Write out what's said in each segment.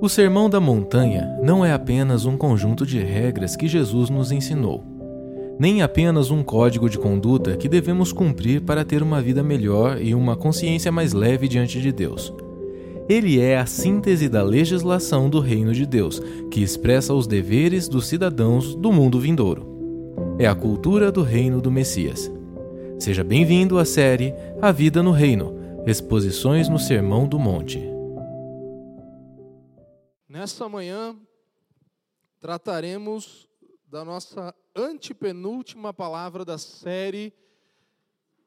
O Sermão da Montanha não é apenas um conjunto de regras que Jesus nos ensinou, nem apenas um código de conduta que devemos cumprir para ter uma vida melhor e uma consciência mais leve diante de Deus. Ele é a síntese da legislação do Reino de Deus, que expressa os deveres dos cidadãos do mundo vindouro. É a cultura do Reino do Messias. Seja bem-vindo à série A Vida no Reino Exposições no Sermão do Monte. Nesta manhã, trataremos da nossa antepenúltima palavra da série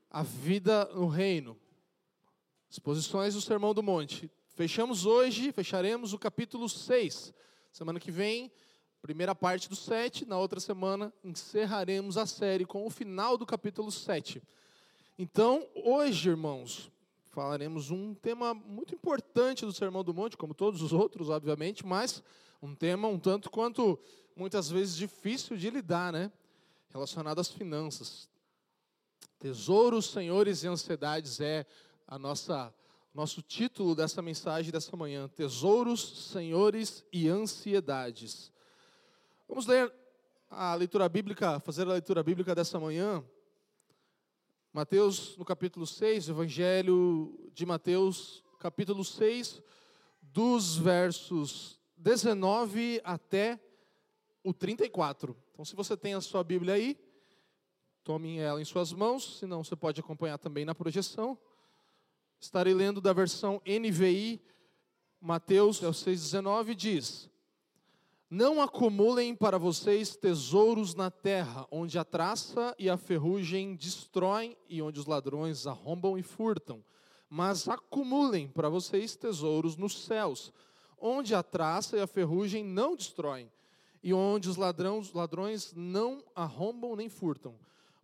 A Vida no Reino. Exposições do Sermão do Monte. Fechamos hoje, fecharemos o capítulo 6. Semana que vem, primeira parte do 7. Na outra semana, encerraremos a série com o final do capítulo 7. Então, hoje, irmãos, falaremos um tema muito importante do Sermão do Monte, como todos os outros, obviamente, mas um tema um tanto quanto muitas vezes difícil de lidar, né? Relacionado às finanças. Tesouros, senhores e ansiedades é a nossa nosso título dessa mensagem dessa manhã: Tesouros, senhores e ansiedades. Vamos ler a leitura bíblica, fazer a leitura bíblica dessa manhã. Mateus, no capítulo 6, Evangelho de Mateus, capítulo 6, dos versos 19 até o 34. Então, se você tem a sua Bíblia aí, tome ela em suas mãos, senão você pode acompanhar também na projeção. Estarei lendo da versão NVI, Mateus é o 6,19, diz: não acumulem para vocês tesouros na terra, onde a traça e a ferrugem destroem e onde os ladrões arrombam e furtam. Mas acumulem para vocês tesouros nos céus, onde a traça e a ferrugem não destroem e onde os ladrões, ladrões não arrombam nem furtam.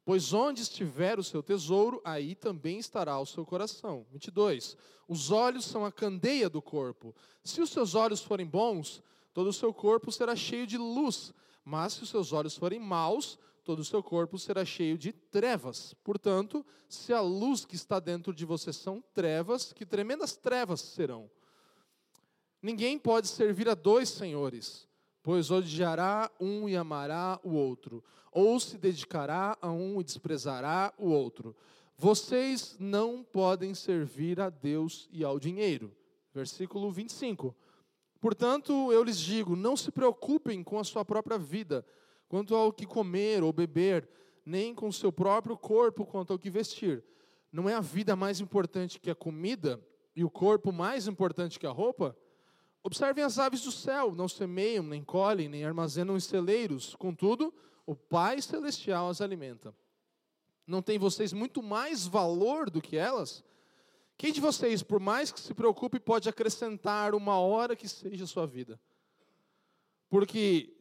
Pois onde estiver o seu tesouro, aí também estará o seu coração. 22. Os olhos são a candeia do corpo. Se os seus olhos forem bons, todo o seu corpo será cheio de luz, mas se os seus olhos forem maus, todo o seu corpo será cheio de trevas. Portanto, se a luz que está dentro de você são trevas, que tremendas trevas serão. Ninguém pode servir a dois senhores, pois odiará um e amará o outro, ou se dedicará a um e desprezará o outro. Vocês não podem servir a Deus e ao dinheiro. Versículo 25. Portanto, eu lhes digo: não se preocupem com a sua própria vida, quanto ao que comer ou beber, nem com o seu próprio corpo quanto ao que vestir. Não é a vida mais importante que a comida e o corpo mais importante que a roupa? Observem as aves do céu, não semeiam, nem colhem, nem armazenam em celeiros, contudo, o Pai Celestial as alimenta. Não tem vocês muito mais valor do que elas? Quem de vocês, por mais que se preocupe, pode acrescentar uma hora que seja a sua vida? Porque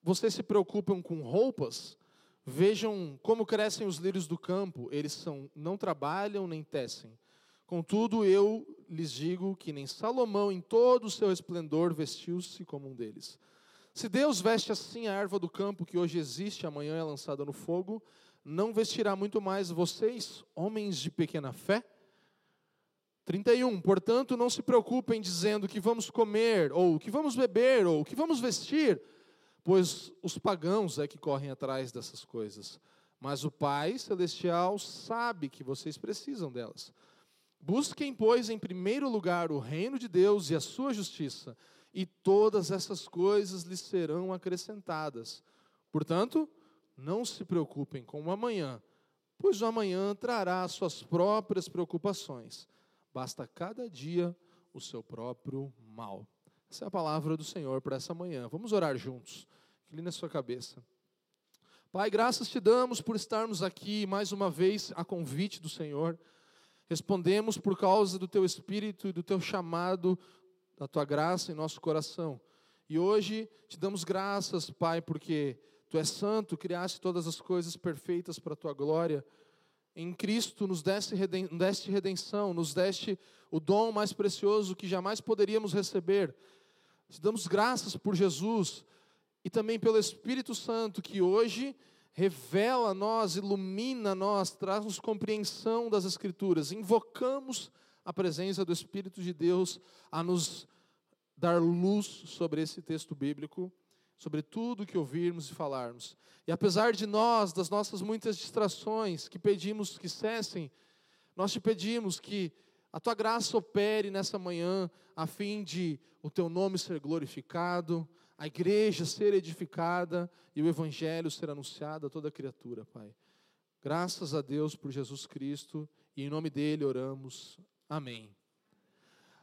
vocês se preocupam com roupas, vejam como crescem os lírios do campo, eles são, não trabalham nem tecem. Contudo, eu lhes digo que nem Salomão, em todo o seu esplendor, vestiu-se como um deles. Se Deus veste assim a erva do campo que hoje existe, amanhã é lançada no fogo, não vestirá muito mais vocês, homens de pequena fé? 31. Portanto, não se preocupem dizendo que vamos comer, ou que vamos beber, ou que vamos vestir, pois os pagãos é que correm atrás dessas coisas. Mas o Pai Celestial sabe que vocês precisam delas. Busquem, pois, em primeiro lugar o reino de Deus e a sua justiça, e todas essas coisas lhes serão acrescentadas. Portanto, não se preocupem com o amanhã, pois o amanhã trará suas próprias preocupações. Basta cada dia o seu próprio mal. Essa é a palavra do Senhor para essa manhã. Vamos orar juntos. Incline na sua cabeça. Pai, graças te damos por estarmos aqui mais uma vez a convite do Senhor. Respondemos por causa do teu espírito e do teu chamado, da tua graça em nosso coração. E hoje te damos graças, Pai, porque tu és santo, criaste todas as coisas perfeitas para a tua glória em Cristo nos deste, redenção, nos deste o dom mais precioso que jamais poderíamos receber. Te damos graças por Jesus e também pelo Espírito Santo que hoje revela a nós, ilumina a nós, traz-nos compreensão das Escrituras. Invocamos a presença do Espírito de Deus a nos dar luz sobre esse texto bíblico, sobre tudo que ouvirmos e falarmos. E apesar de nós, das nossas muitas distrações, que pedimos que cessem, nós te pedimos que a tua graça opere nessa manhã, a fim de o teu nome ser glorificado, a igreja ser edificada e o evangelho ser anunciado a toda criatura, Pai. Graças a Deus por Jesus Cristo e em nome dele oramos. Amém.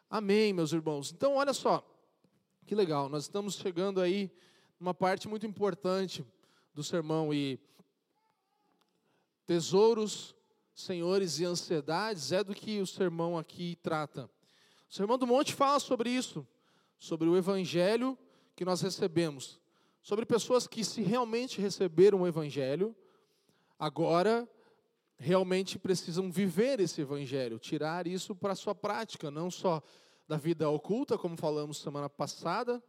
Amém, meus irmãos. Então, olha só, que legal, nós estamos chegando aí numa parte muito importante do sermão e tesouros senhores e ansiedades é do que o sermão aqui trata. O Sermão do Monte fala sobre isso, sobre o evangelho que nós recebemos, sobre pessoas que se realmente receberam o evangelho, agora realmente precisam viver esse evangelho, tirar isso para a sua prática, não só da vida oculta, como falamos semana passada,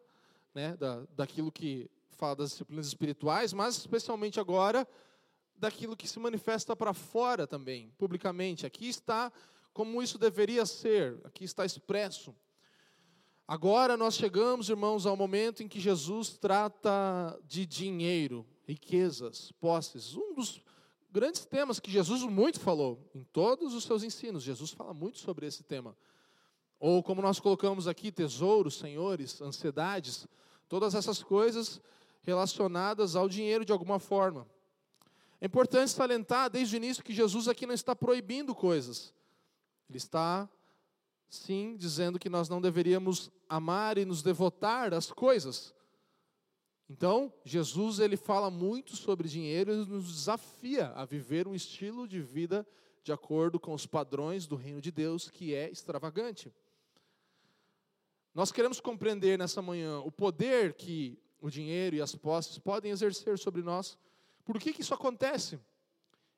né, da, daquilo que fala das disciplinas espirituais, mas especialmente agora daquilo que se manifesta para fora também, publicamente. Aqui está como isso deveria ser, aqui está expresso. Agora nós chegamos, irmãos, ao momento em que Jesus trata de dinheiro, riquezas, posses. Um dos grandes temas que Jesus muito falou em todos os seus ensinos. Jesus fala muito sobre esse tema. Ou como nós colocamos aqui, tesouros, senhores, ansiedades, todas essas coisas relacionadas ao dinheiro de alguma forma. É importante salientar desde o início que Jesus aqui não está proibindo coisas. Ele está, sim, dizendo que nós não deveríamos amar e nos devotar às coisas. Então, Jesus ele fala muito sobre dinheiro e nos desafia a viver um estilo de vida de acordo com os padrões do reino de Deus, que é extravagante. Nós queremos compreender nessa manhã o poder que o dinheiro e as posses podem exercer sobre nós por que, que isso acontece?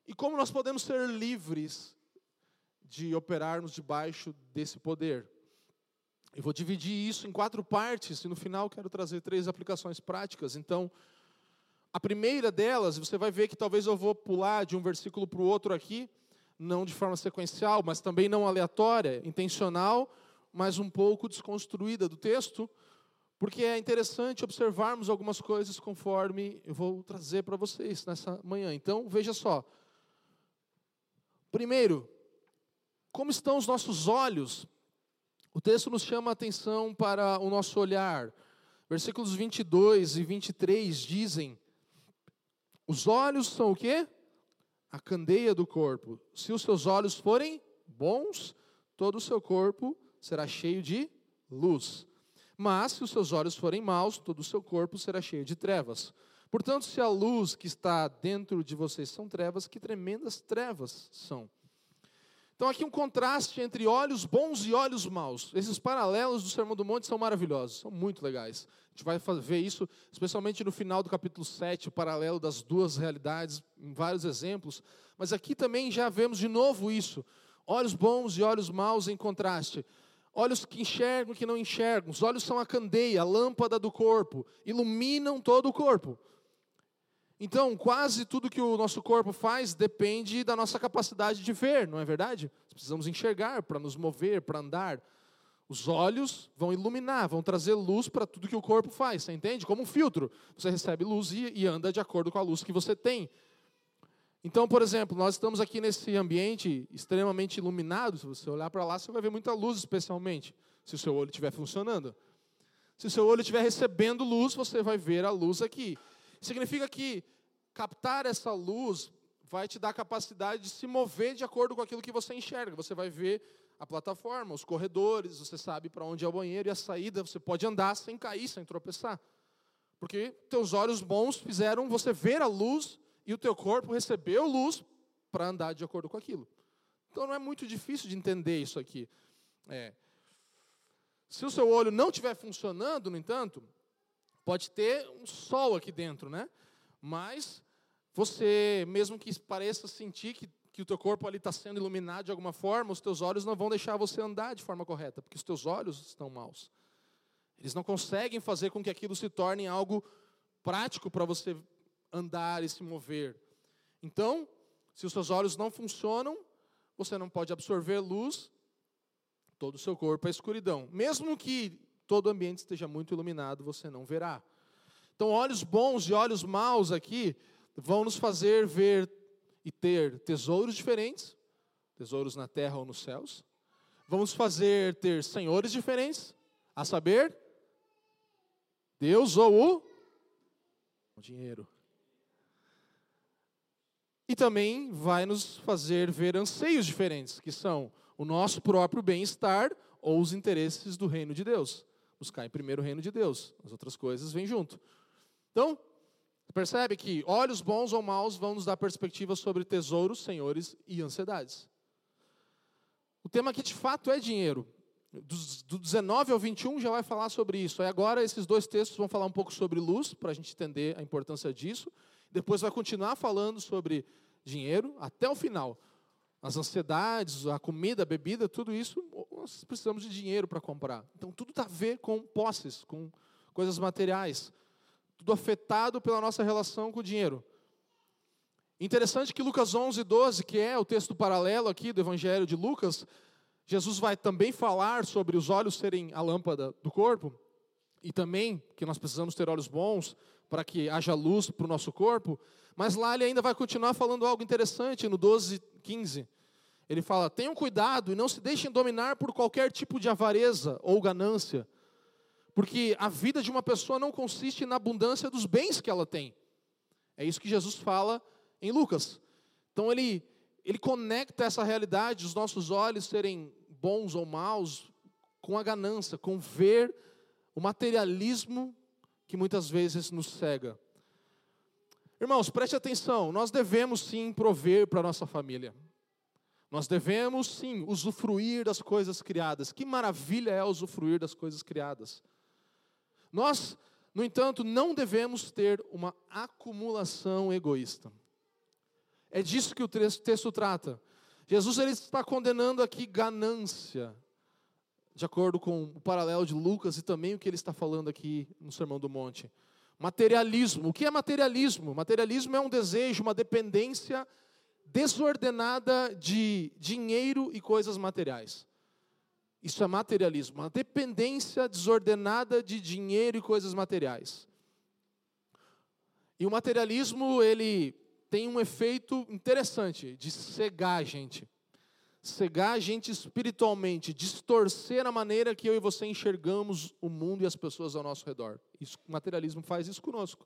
E como nós podemos ser livres de operarmos debaixo desse poder? Eu vou dividir isso em quatro partes e no final quero trazer três aplicações práticas. Então, a primeira delas, você vai ver que talvez eu vou pular de um versículo para o outro aqui, não de forma sequencial, mas também não aleatória, intencional, mas um pouco desconstruída do texto, porque é interessante observarmos algumas coisas conforme eu vou trazer para vocês nessa manhã. Então, veja só. Primeiro, como estão os nossos olhos? O texto nos chama a atenção para o nosso olhar. Versículos 22 e 23 dizem: Os olhos são o quê? A candeia do corpo. Se os seus olhos forem bons, todo o seu corpo será cheio de luz. Mas, se os seus olhos forem maus, todo o seu corpo será cheio de trevas. Portanto, se a luz que está dentro de vocês são trevas, que tremendas trevas são. Então, aqui um contraste entre olhos bons e olhos maus. Esses paralelos do Sermão do Monte são maravilhosos, são muito legais. A gente vai ver isso, especialmente no final do capítulo 7, o paralelo das duas realidades, em vários exemplos. Mas aqui também já vemos de novo isso: olhos bons e olhos maus em contraste olhos que enxergam e que não enxergam. Os olhos são a candeia, a lâmpada do corpo, iluminam todo o corpo. Então, quase tudo que o nosso corpo faz depende da nossa capacidade de ver, não é verdade? Precisamos enxergar para nos mover, para andar. Os olhos vão iluminar, vão trazer luz para tudo que o corpo faz, você entende? Como um filtro. Você recebe luz e, e anda de acordo com a luz que você tem. Então, por exemplo, nós estamos aqui nesse ambiente extremamente iluminado. Se você olhar para lá, você vai ver muita luz, especialmente se o seu olho estiver funcionando. Se o seu olho estiver recebendo luz, você vai ver a luz aqui. Significa que captar essa luz vai te dar a capacidade de se mover de acordo com aquilo que você enxerga. Você vai ver a plataforma, os corredores, você sabe para onde é o banheiro e a saída, você pode andar sem cair, sem tropeçar. Porque teus olhos bons fizeram você ver a luz e o teu corpo recebeu luz para andar de acordo com aquilo. Então não é muito difícil de entender isso aqui. É. Se o seu olho não estiver funcionando, no entanto, pode ter um sol aqui dentro, né? Mas você, mesmo que pareça sentir que, que o teu corpo ali está sendo iluminado de alguma forma, os teus olhos não vão deixar você andar de forma correta, porque os teus olhos estão maus. Eles não conseguem fazer com que aquilo se torne algo prático para você andar e se mover. Então, se os seus olhos não funcionam, você não pode absorver luz, todo o seu corpo é escuridão. Mesmo que todo o ambiente esteja muito iluminado, você não verá. Então, olhos bons e olhos maus aqui vão nos fazer ver e ter tesouros diferentes, tesouros na terra ou nos céus. Vamos fazer ter senhores diferentes, a saber, Deus ou o dinheiro. E também vai nos fazer ver anseios diferentes, que são o nosso próprio bem-estar ou os interesses do reino de Deus. Buscar em primeiro o reino de Deus, as outras coisas vêm junto. Então, percebe que olhos bons ou maus vão nos dar perspectiva sobre tesouros, senhores e ansiedades. O tema aqui de fato é dinheiro. Do 19 ao 21 já vai falar sobre isso. Aí agora esses dois textos vão falar um pouco sobre luz, para a gente entender a importância disso. Depois vai continuar falando sobre dinheiro até o final. As ansiedades, a comida, a bebida, tudo isso, nós precisamos de dinheiro para comprar. Então tudo tem a ver com posses, com coisas materiais. Tudo afetado pela nossa relação com o dinheiro. Interessante que Lucas 11, 12, que é o texto paralelo aqui do Evangelho de Lucas, Jesus vai também falar sobre os olhos serem a lâmpada do corpo, e também que nós precisamos ter olhos bons para que haja luz para o nosso corpo, mas lá ele ainda vai continuar falando algo interessante no 12, 15. Ele fala: tenham cuidado e não se deixem dominar por qualquer tipo de avareza ou ganância, porque a vida de uma pessoa não consiste na abundância dos bens que ela tem. É isso que Jesus fala em Lucas. Então ele, ele conecta essa realidade, os nossos olhos serem bons ou maus, com a ganância, com ver o materialismo que muitas vezes nos cega. Irmãos, preste atenção, nós devemos sim prover para a nossa família. Nós devemos sim usufruir das coisas criadas. Que maravilha é usufruir das coisas criadas. Nós, no entanto, não devemos ter uma acumulação egoísta. É disso que o texto trata. Jesus ele está condenando aqui ganância, de acordo com o paralelo de Lucas e também o que ele está falando aqui no Sermão do Monte. Materialismo. O que é materialismo? Materialismo é um desejo, uma dependência desordenada de dinheiro e coisas materiais. Isso é materialismo, uma dependência desordenada de dinheiro e coisas materiais. E o materialismo, ele tem um efeito interessante de cegar a gente cegar a gente espiritualmente, distorcer a maneira que eu e você enxergamos o mundo e as pessoas ao nosso redor. Isso, o materialismo faz isso conosco.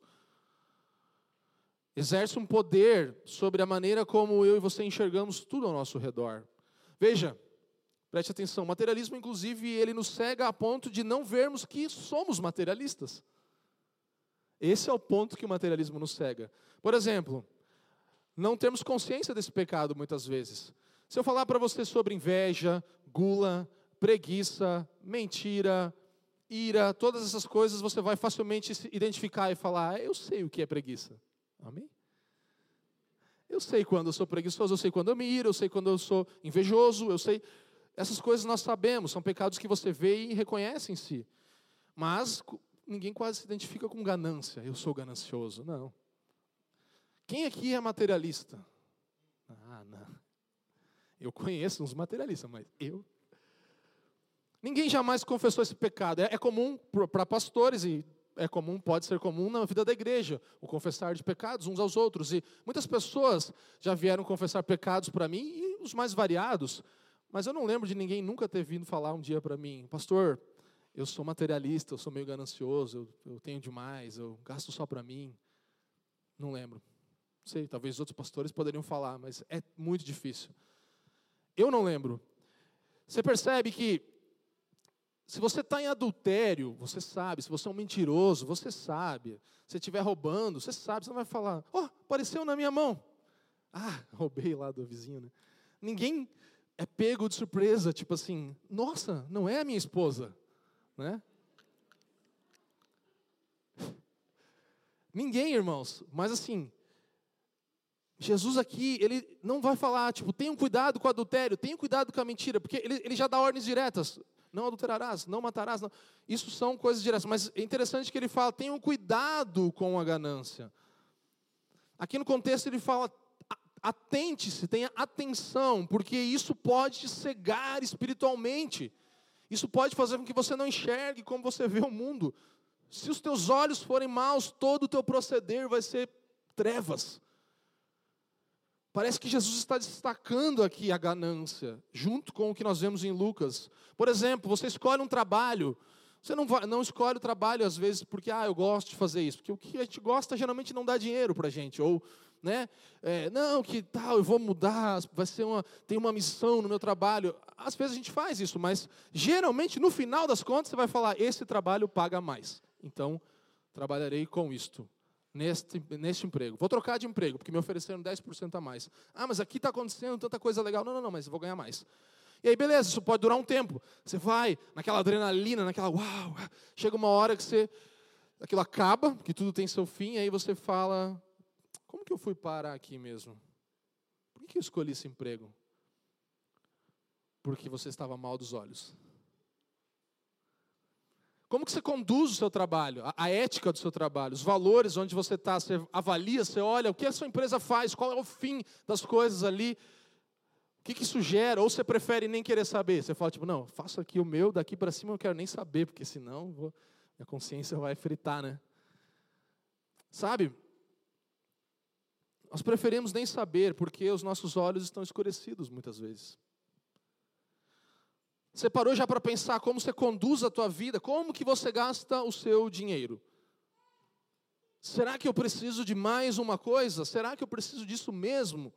Exerce um poder sobre a maneira como eu e você enxergamos tudo ao nosso redor. Veja, preste atenção, o materialismo, inclusive, ele nos cega a ponto de não vermos que somos materialistas. Esse é o ponto que o materialismo nos cega. Por exemplo, não temos consciência desse pecado muitas vezes. Se eu falar para você sobre inveja, gula, preguiça, mentira, ira, todas essas coisas, você vai facilmente se identificar e falar: ah, Eu sei o que é preguiça. Amém? Eu sei quando eu sou preguiçoso, eu sei quando eu me iro, eu sei quando eu sou invejoso, eu sei. Essas coisas nós sabemos, são pecados que você vê e reconhece em si. Mas ninguém quase se identifica com ganância. Eu sou ganancioso. Não. Quem aqui é materialista? Ah, não. Eu conheço uns materialistas, mas eu. Ninguém jamais confessou esse pecado. É, é comum para pastores e é comum, pode ser comum na vida da igreja, o confessar de pecados uns aos outros. E muitas pessoas já vieram confessar pecados para mim e os mais variados. Mas eu não lembro de ninguém nunca ter vindo falar um dia para mim, pastor, eu sou materialista, eu sou meio ganancioso, eu, eu tenho demais, eu gasto só para mim. Não lembro. Não sei, talvez outros pastores poderiam falar, mas é muito difícil. Eu não lembro. Você percebe que se você está em adultério, você sabe. Se você é um mentiroso, você sabe. Se estiver roubando, você sabe. Você não vai falar, oh, apareceu na minha mão. Ah, roubei lá do vizinho, né? Ninguém é pego de surpresa, tipo assim, nossa, não é a minha esposa, né? Ninguém, irmãos, mas assim, Jesus aqui, ele não vai falar, tipo, tenham cuidado com o adultério, tenham cuidado com a mentira, porque ele, ele já dá ordens diretas. Não adulterarás, não matarás. Não. Isso são coisas diretas. Mas é interessante que ele fala, tenham cuidado com a ganância. Aqui no contexto ele fala, atente-se, tenha atenção, porque isso pode te cegar espiritualmente. Isso pode fazer com que você não enxergue como você vê o mundo. Se os teus olhos forem maus, todo o teu proceder vai ser trevas. Parece que Jesus está destacando aqui a ganância, junto com o que nós vemos em Lucas. Por exemplo, você escolhe um trabalho, você não, vai, não escolhe o trabalho às vezes porque, ah, eu gosto de fazer isso, porque o que a gente gosta geralmente não dá dinheiro para a gente, ou, né, é, não, que tal, eu vou mudar, vai ser uma, tem uma missão no meu trabalho. Às vezes a gente faz isso, mas geralmente no final das contas você vai falar, esse trabalho paga mais, então trabalharei com isto neste, neste emprego. Vou trocar de emprego, porque me ofereceram 10% a mais. Ah, mas aqui está acontecendo tanta coisa legal. Não, não, não, mas eu vou ganhar mais. E aí, beleza, isso pode durar um tempo. Você vai naquela adrenalina, naquela uau. Chega uma hora que você. Aquilo acaba, que tudo tem seu fim, e aí você fala: como que eu fui parar aqui mesmo? Por que eu escolhi esse emprego? Porque você estava mal dos olhos. Como que você conduz o seu trabalho, a, a ética do seu trabalho, os valores onde você está, você avalia, você olha o que a sua empresa faz, qual é o fim das coisas ali, o que, que isso gera, ou você prefere nem querer saber, você fala tipo, não, faço aqui o meu, daqui para cima eu não quero nem saber, porque senão vou, minha consciência vai fritar, né? Sabe? Nós preferimos nem saber, porque os nossos olhos estão escurecidos muitas vezes. Você parou já para pensar como você conduz a tua vida? Como que você gasta o seu dinheiro? Será que eu preciso de mais uma coisa? Será que eu preciso disso mesmo?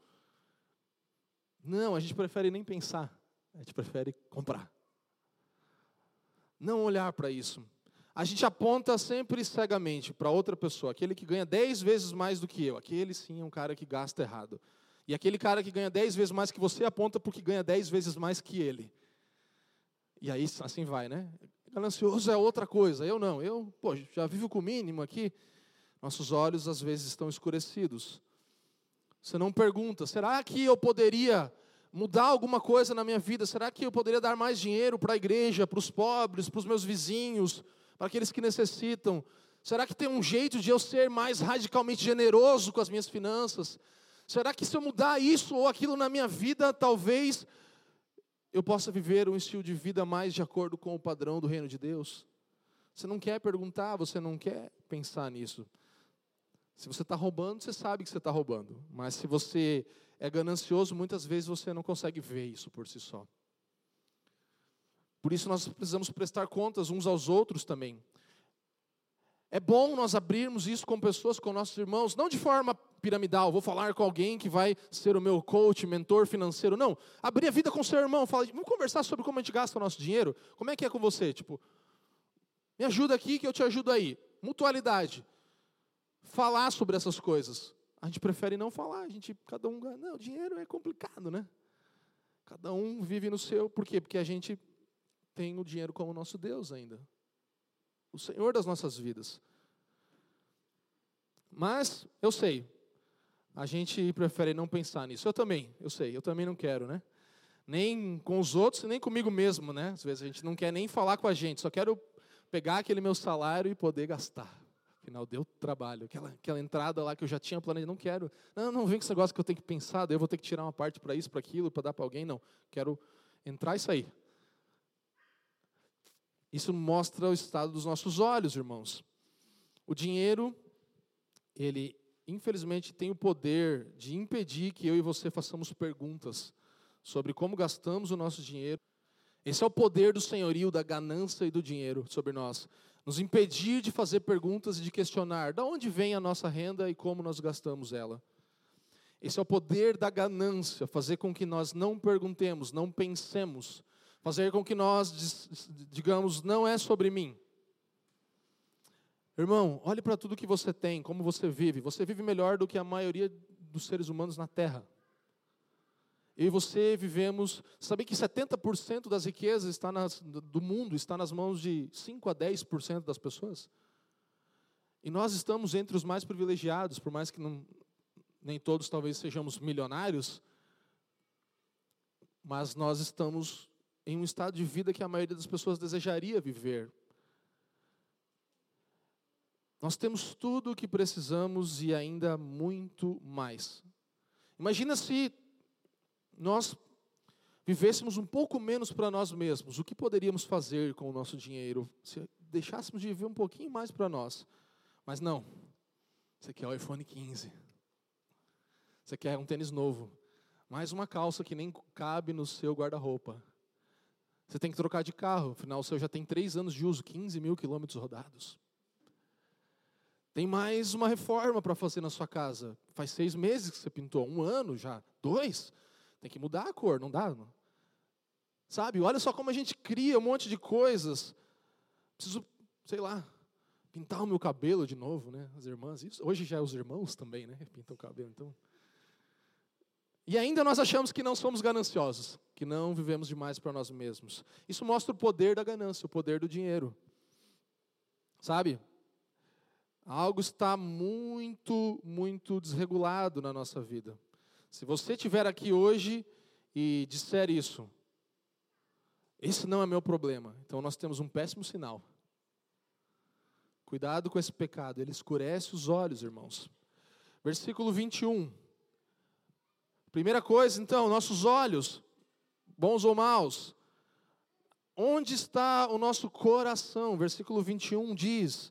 Não, a gente prefere nem pensar. A gente prefere comprar. Não olhar para isso. A gente aponta sempre cegamente para outra pessoa, aquele que ganha dez vezes mais do que eu. Aquele sim é um cara que gasta errado. E aquele cara que ganha dez vezes mais que você aponta porque ganha dez vezes mais que ele. E aí assim vai, né? Ganancioso é outra coisa. Eu não. Eu, pô, já vivo com o mínimo aqui. Nossos olhos às vezes estão escurecidos. Você não pergunta: será que eu poderia mudar alguma coisa na minha vida? Será que eu poderia dar mais dinheiro para a igreja, para os pobres, para os meus vizinhos, para aqueles que necessitam? Será que tem um jeito de eu ser mais radicalmente generoso com as minhas finanças? Será que se eu mudar isso ou aquilo na minha vida, talvez eu possa viver um estilo de vida mais de acordo com o padrão do reino de Deus? Você não quer perguntar, você não quer pensar nisso. Se você está roubando, você sabe que você está roubando. Mas se você é ganancioso, muitas vezes você não consegue ver isso por si só. Por isso nós precisamos prestar contas uns aos outros também. É bom nós abrirmos isso com pessoas, com nossos irmãos, não de forma piramidal, vou falar com alguém que vai ser o meu coach, mentor financeiro. Não, abrir a vida com seu irmão, fala, vamos conversar sobre como a gente gasta o nosso dinheiro. Como é que é com você? Tipo, me ajuda aqui que eu te ajudo aí. Mutualidade. Falar sobre essas coisas. A gente prefere não falar, a gente, cada um, não, dinheiro é complicado, né? Cada um vive no seu, por quê? Porque a gente tem o dinheiro como nosso Deus ainda o Senhor das nossas vidas. Mas eu sei, a gente prefere não pensar nisso. Eu também, eu sei, eu também não quero, né? Nem com os outros, nem comigo mesmo, né? Às vezes a gente não quer nem falar com a gente, só quero pegar aquele meu salário e poder gastar. Afinal, deu trabalho. Aquela, aquela entrada lá que eu já tinha planejado, não quero. Não, não vem com esse negócio que eu tenho que pensar, daí eu vou ter que tirar uma parte para isso, para aquilo, para dar para alguém. Não, quero entrar e sair. Isso mostra o estado dos nossos olhos, irmãos. O dinheiro, ele infelizmente tem o poder de impedir que eu e você façamos perguntas sobre como gastamos o nosso dinheiro. Esse é o poder do senhorio, da ganância e do dinheiro sobre nós. Nos impedir de fazer perguntas e de questionar de onde vem a nossa renda e como nós gastamos ela. Esse é o poder da ganância, fazer com que nós não perguntemos, não pensemos, fazer com que nós digamos, não é sobre mim. Irmão, olhe para tudo que você tem, como você vive. Você vive melhor do que a maioria dos seres humanos na Terra. Eu e você vivemos, sabe que 70% das riquezas está nas, do mundo está nas mãos de 5 a 10% das pessoas? E nós estamos entre os mais privilegiados, por mais que não, nem todos talvez sejamos milionários, mas nós estamos em um estado de vida que a maioria das pessoas desejaria viver. Nós temos tudo o que precisamos e ainda muito mais. Imagina se nós vivêssemos um pouco menos para nós mesmos, o que poderíamos fazer com o nosso dinheiro? Se deixássemos de viver um pouquinho mais para nós. Mas não. Você quer o iPhone 15. Você quer um tênis novo. Mais uma calça que nem cabe no seu guarda-roupa. Você tem que trocar de carro, afinal o seu já tem três anos de uso, 15 mil quilômetros rodados. Tem mais uma reforma para fazer na sua casa. Faz seis meses que você pintou, um ano já, dois. Tem que mudar a cor, não dá? Sabe? Olha só como a gente cria um monte de coisas. Preciso, sei lá, pintar o meu cabelo de novo, né? As irmãs, isso. Hoje já é os irmãos também, né? Pintam o cabelo, então. E ainda nós achamos que não somos gananciosos, que não vivemos demais para nós mesmos. Isso mostra o poder da ganância, o poder do dinheiro. Sabe? Algo está muito, muito desregulado na nossa vida. Se você estiver aqui hoje e disser isso, esse não é meu problema, então nós temos um péssimo sinal. Cuidado com esse pecado, ele escurece os olhos, irmãos. Versículo 21. Primeira coisa, então, nossos olhos, bons ou maus. Onde está o nosso coração? Versículo 21 diz: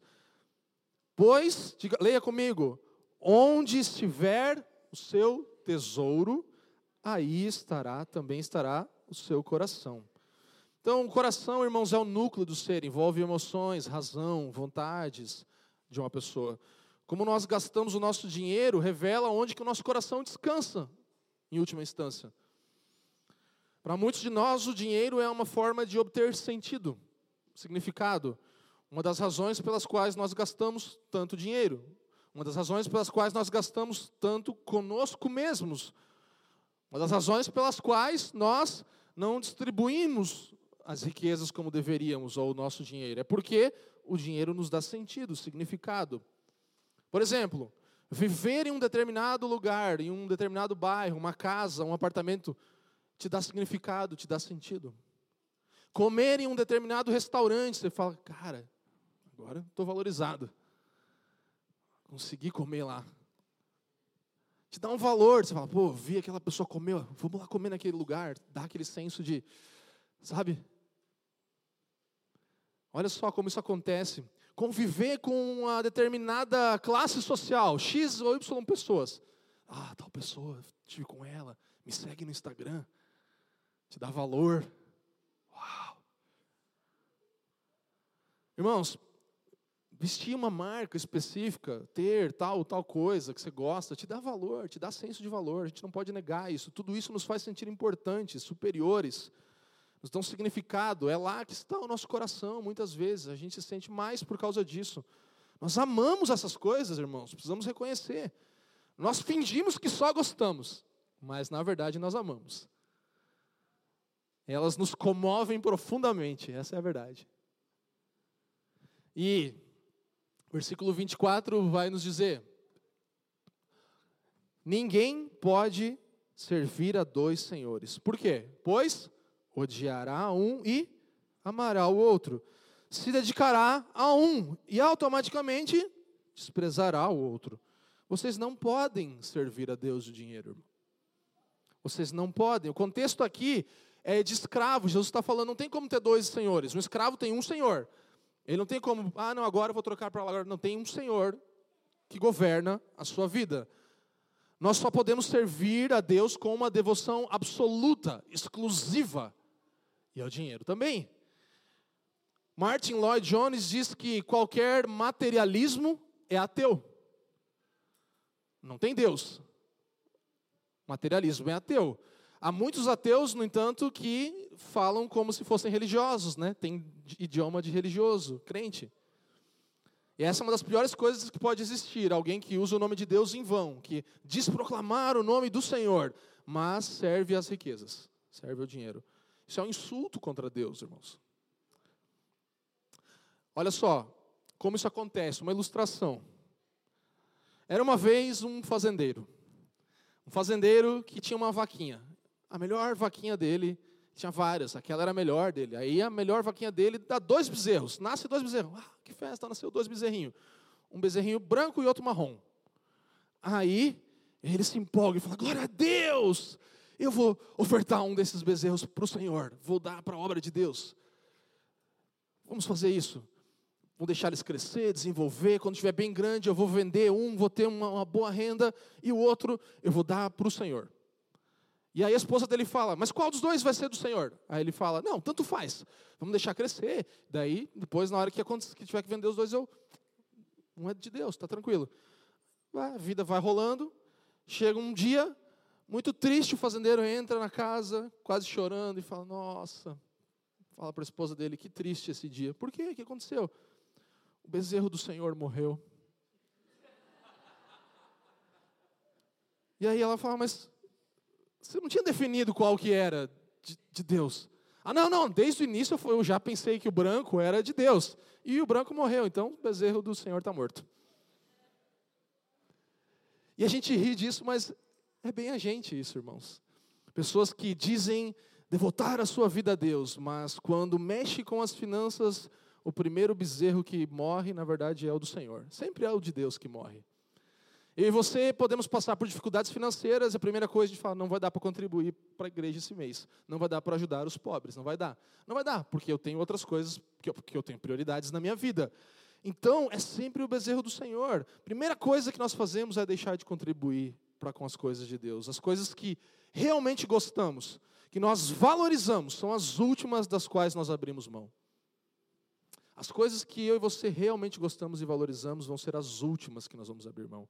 Pois, diga, leia comigo, onde estiver o seu tesouro, aí estará, também estará o seu coração. Então, o coração, irmãos, é o núcleo do ser, envolve emoções, razão, vontades de uma pessoa. Como nós gastamos o nosso dinheiro, revela onde que o nosso coração descansa, em última instância. Para muitos de nós, o dinheiro é uma forma de obter sentido, significado. Uma das razões pelas quais nós gastamos tanto dinheiro. Uma das razões pelas quais nós gastamos tanto conosco mesmos. Uma das razões pelas quais nós não distribuímos as riquezas como deveríamos, ou o nosso dinheiro. É porque o dinheiro nos dá sentido, significado. Por exemplo, Viver em um determinado lugar, em um determinado bairro, uma casa, um apartamento, te dá significado, te dá sentido. Comer em um determinado restaurante, você fala, cara, agora estou valorizado. Consegui comer lá. Te dá um valor, você fala, pô, vi aquela pessoa comer, vamos lá comer naquele lugar, dá aquele senso de, sabe? Olha só como isso acontece conviver com uma determinada classe social, X ou Y pessoas. Ah, tal pessoa, estive com ela, me segue no Instagram, te dá valor. Uau! Irmãos, vestir uma marca específica, ter tal, tal coisa que você gosta, te dá valor, te dá senso de valor, a gente não pode negar isso. Tudo isso nos faz sentir importantes, superiores nos dão significado. É lá que está o nosso coração, muitas vezes. A gente se sente mais por causa disso. Nós amamos essas coisas, irmãos, precisamos reconhecer. Nós fingimos que só gostamos, mas na verdade nós amamos. Elas nos comovem profundamente, essa é a verdade. E versículo 24 vai nos dizer: Ninguém pode servir a dois senhores. Por quê? Pois odiará um e amará o outro. Se dedicará a um e automaticamente desprezará o outro. Vocês não podem servir a Deus o dinheiro. Vocês não podem. O contexto aqui é de escravo. Jesus está falando, não tem como ter dois senhores. Um escravo tem um senhor. Ele não tem como, ah, não, agora eu vou trocar para lá. Não, tem um senhor que governa a sua vida. Nós só podemos servir a Deus com uma devoção absoluta, exclusiva e ao dinheiro também. Martin Lloyd Jones diz que qualquer materialismo é ateu. Não tem Deus. Materialismo é ateu. Há muitos ateus, no entanto, que falam como se fossem religiosos, né? Tem idioma de religioso, crente. E essa é uma das piores coisas que pode existir, alguém que usa o nome de Deus em vão, que diz proclamar o nome do Senhor, mas serve às riquezas, serve ao dinheiro. Isso é um insulto contra Deus, irmãos. Olha só como isso acontece, uma ilustração. Era uma vez um fazendeiro. Um fazendeiro que tinha uma vaquinha. A melhor vaquinha dele, tinha várias, aquela era a melhor dele. Aí a melhor vaquinha dele dá dois bezerros. Nasce dois bezerros. Ah, que festa, nasceu dois bezerrinhos. Um bezerrinho branco e outro marrom. Aí ele se empolga e fala: Glória a Deus! Eu vou ofertar um desses bezerros para o Senhor, vou dar para a obra de Deus. Vamos fazer isso. Vou deixar eles crescer, desenvolver. Quando estiver bem grande, eu vou vender um, vou ter uma, uma boa renda, e o outro eu vou dar para o Senhor. E aí a esposa dele fala, mas qual dos dois vai ser do Senhor? Aí ele fala, não, tanto faz, vamos deixar crescer. Daí, depois, na hora que, que tiver que vender os dois, eu. Não é de Deus, está tranquilo. A vida vai rolando, chega um dia, muito triste, o fazendeiro entra na casa, quase chorando, e fala, nossa, fala para a esposa dele, que triste esse dia. Por quê? O que aconteceu? O bezerro do Senhor morreu. E aí ela fala, mas você não tinha definido qual que era de, de Deus. Ah, não, não, desde o início eu já pensei que o branco era de Deus. E o branco morreu, então o bezerro do Senhor está morto. E a gente ri disso, mas é bem a gente isso, irmãos. Pessoas que dizem devotar a sua vida a Deus, mas quando mexe com as finanças, o primeiro bezerro que morre, na verdade, é o do Senhor. Sempre é o de Deus que morre. Eu e você podemos passar por dificuldades financeiras, a primeira coisa a gente fala, não vai dar para contribuir para a igreja esse mês, não vai dar para ajudar os pobres, não vai dar. Não vai dar, porque eu tenho outras coisas, porque eu tenho prioridades na minha vida. Então, é sempre o bezerro do Senhor. Primeira coisa que nós fazemos é deixar de contribuir para com as coisas de Deus. As coisas que realmente gostamos, que nós valorizamos, são as últimas das quais nós abrimos mão. As coisas que eu e você realmente gostamos e valorizamos vão ser as últimas que nós vamos abrir mão.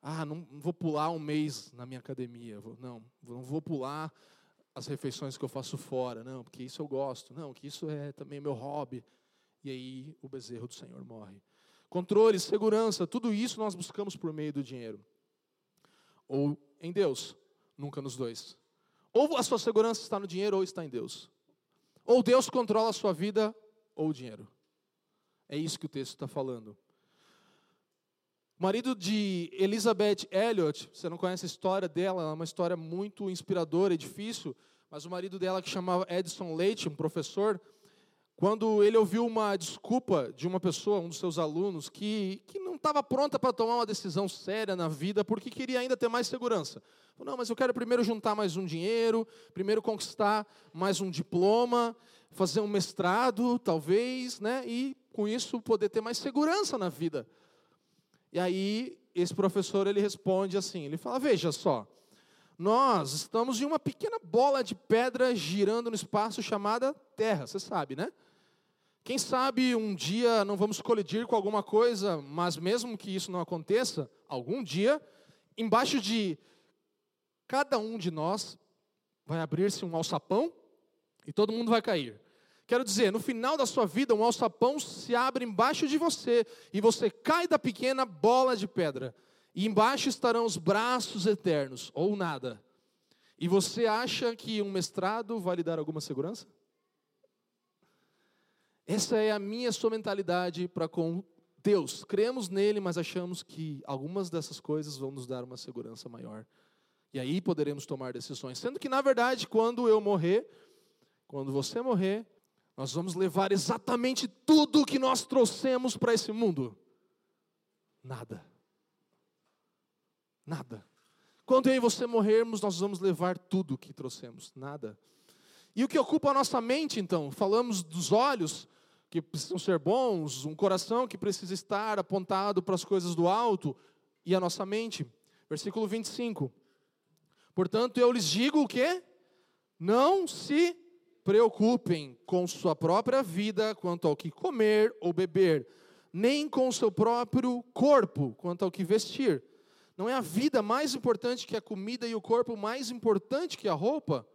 Ah, não, vou pular um mês na minha academia. Não, não vou pular as refeições que eu faço fora. Não, porque isso eu gosto. Não, que isso é também meu hobby. E aí o bezerro do Senhor morre. Controle, segurança, tudo isso nós buscamos por meio do dinheiro. Ou em Deus, nunca nos dois. Ou a sua segurança está no dinheiro ou está em Deus. Ou Deus controla a sua vida ou o dinheiro. É isso que o texto está falando. O marido de Elizabeth Elliot, você não conhece a história dela, é uma história muito inspiradora e difícil, mas o marido dela, que chamava Edson Leite, um professor, quando ele ouviu uma desculpa de uma pessoa, um dos seus alunos, que, que não estava pronta para tomar uma decisão séria na vida, porque queria ainda ter mais segurança. Não, mas eu quero primeiro juntar mais um dinheiro, primeiro conquistar mais um diploma, fazer um mestrado, talvez, né? e com isso poder ter mais segurança na vida. E aí esse professor ele responde assim, ele fala: "Veja só, nós estamos em uma pequena bola de pedra girando no espaço chamada Terra, você sabe, né? Quem sabe um dia não vamos colidir com alguma coisa, mas mesmo que isso não aconteça, algum dia, embaixo de cada um de nós vai abrir-se um alçapão e todo mundo vai cair. Quero dizer, no final da sua vida, um alçapão se abre embaixo de você e você cai da pequena bola de pedra. E embaixo estarão os braços eternos, ou nada. E você acha que um mestrado vai lhe dar alguma segurança? Essa é a minha sua mentalidade para com Deus. Cremos nele, mas achamos que algumas dessas coisas vão nos dar uma segurança maior. E aí poderemos tomar decisões. Sendo que, na verdade, quando eu morrer, quando você morrer, nós vamos levar exatamente tudo que nós trouxemos para esse mundo? Nada. Nada. Quando eu e você morrermos, nós vamos levar tudo que trouxemos? Nada. E o que ocupa a nossa mente, então? Falamos dos olhos, que precisam ser bons, um coração que precisa estar apontado para as coisas do alto, e a nossa mente. Versículo 25. Portanto, eu lhes digo o quê? Não se preocupem com sua própria vida quanto ao que comer ou beber, nem com seu próprio corpo quanto ao que vestir. Não é a vida mais importante que a comida e o corpo mais importante que a roupa?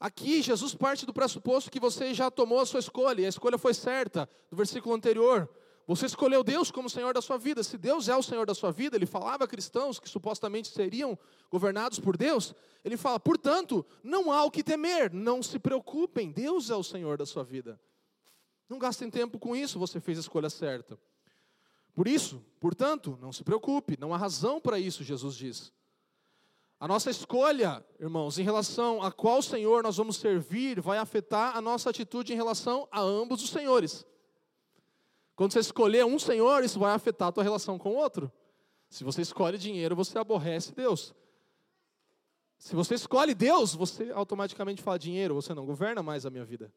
Aqui, Jesus parte do pressuposto que você já tomou a sua escolha, e a escolha foi certa, do versículo anterior. Você escolheu Deus como Senhor da sua vida. Se Deus é o Senhor da sua vida, ele falava a cristãos que supostamente seriam governados por Deus. Ele fala, portanto, não há o que temer, não se preocupem, Deus é o Senhor da sua vida. Não gastem tempo com isso, você fez a escolha certa. Por isso, portanto, não se preocupe, não há razão para isso, Jesus diz. A nossa escolha, irmãos, em relação a qual Senhor nós vamos servir, vai afetar a nossa atitude em relação a ambos os senhores. Quando você escolher um Senhor, isso vai afetar a tua relação com o outro. Se você escolhe dinheiro, você aborrece Deus. Se você escolhe Deus, você automaticamente fala dinheiro, você não governa mais a minha vida.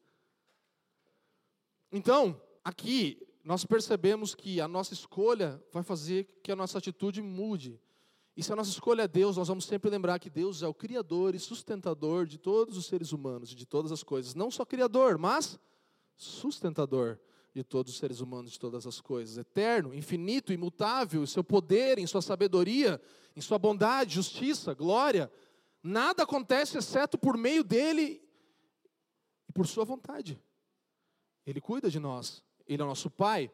Então, aqui nós percebemos que a nossa escolha vai fazer que a nossa atitude mude. E se a nossa escolha é Deus, nós vamos sempre lembrar que Deus é o Criador e sustentador de todos os seres humanos, de todas as coisas. Não só Criador, mas sustentador de todos os seres humanos, de todas as coisas. Eterno, infinito, imutável, em seu poder, em sua sabedoria, em sua bondade, justiça, glória. Nada acontece exceto por meio dele e por sua vontade. Ele cuida de nós, ele é o nosso Pai.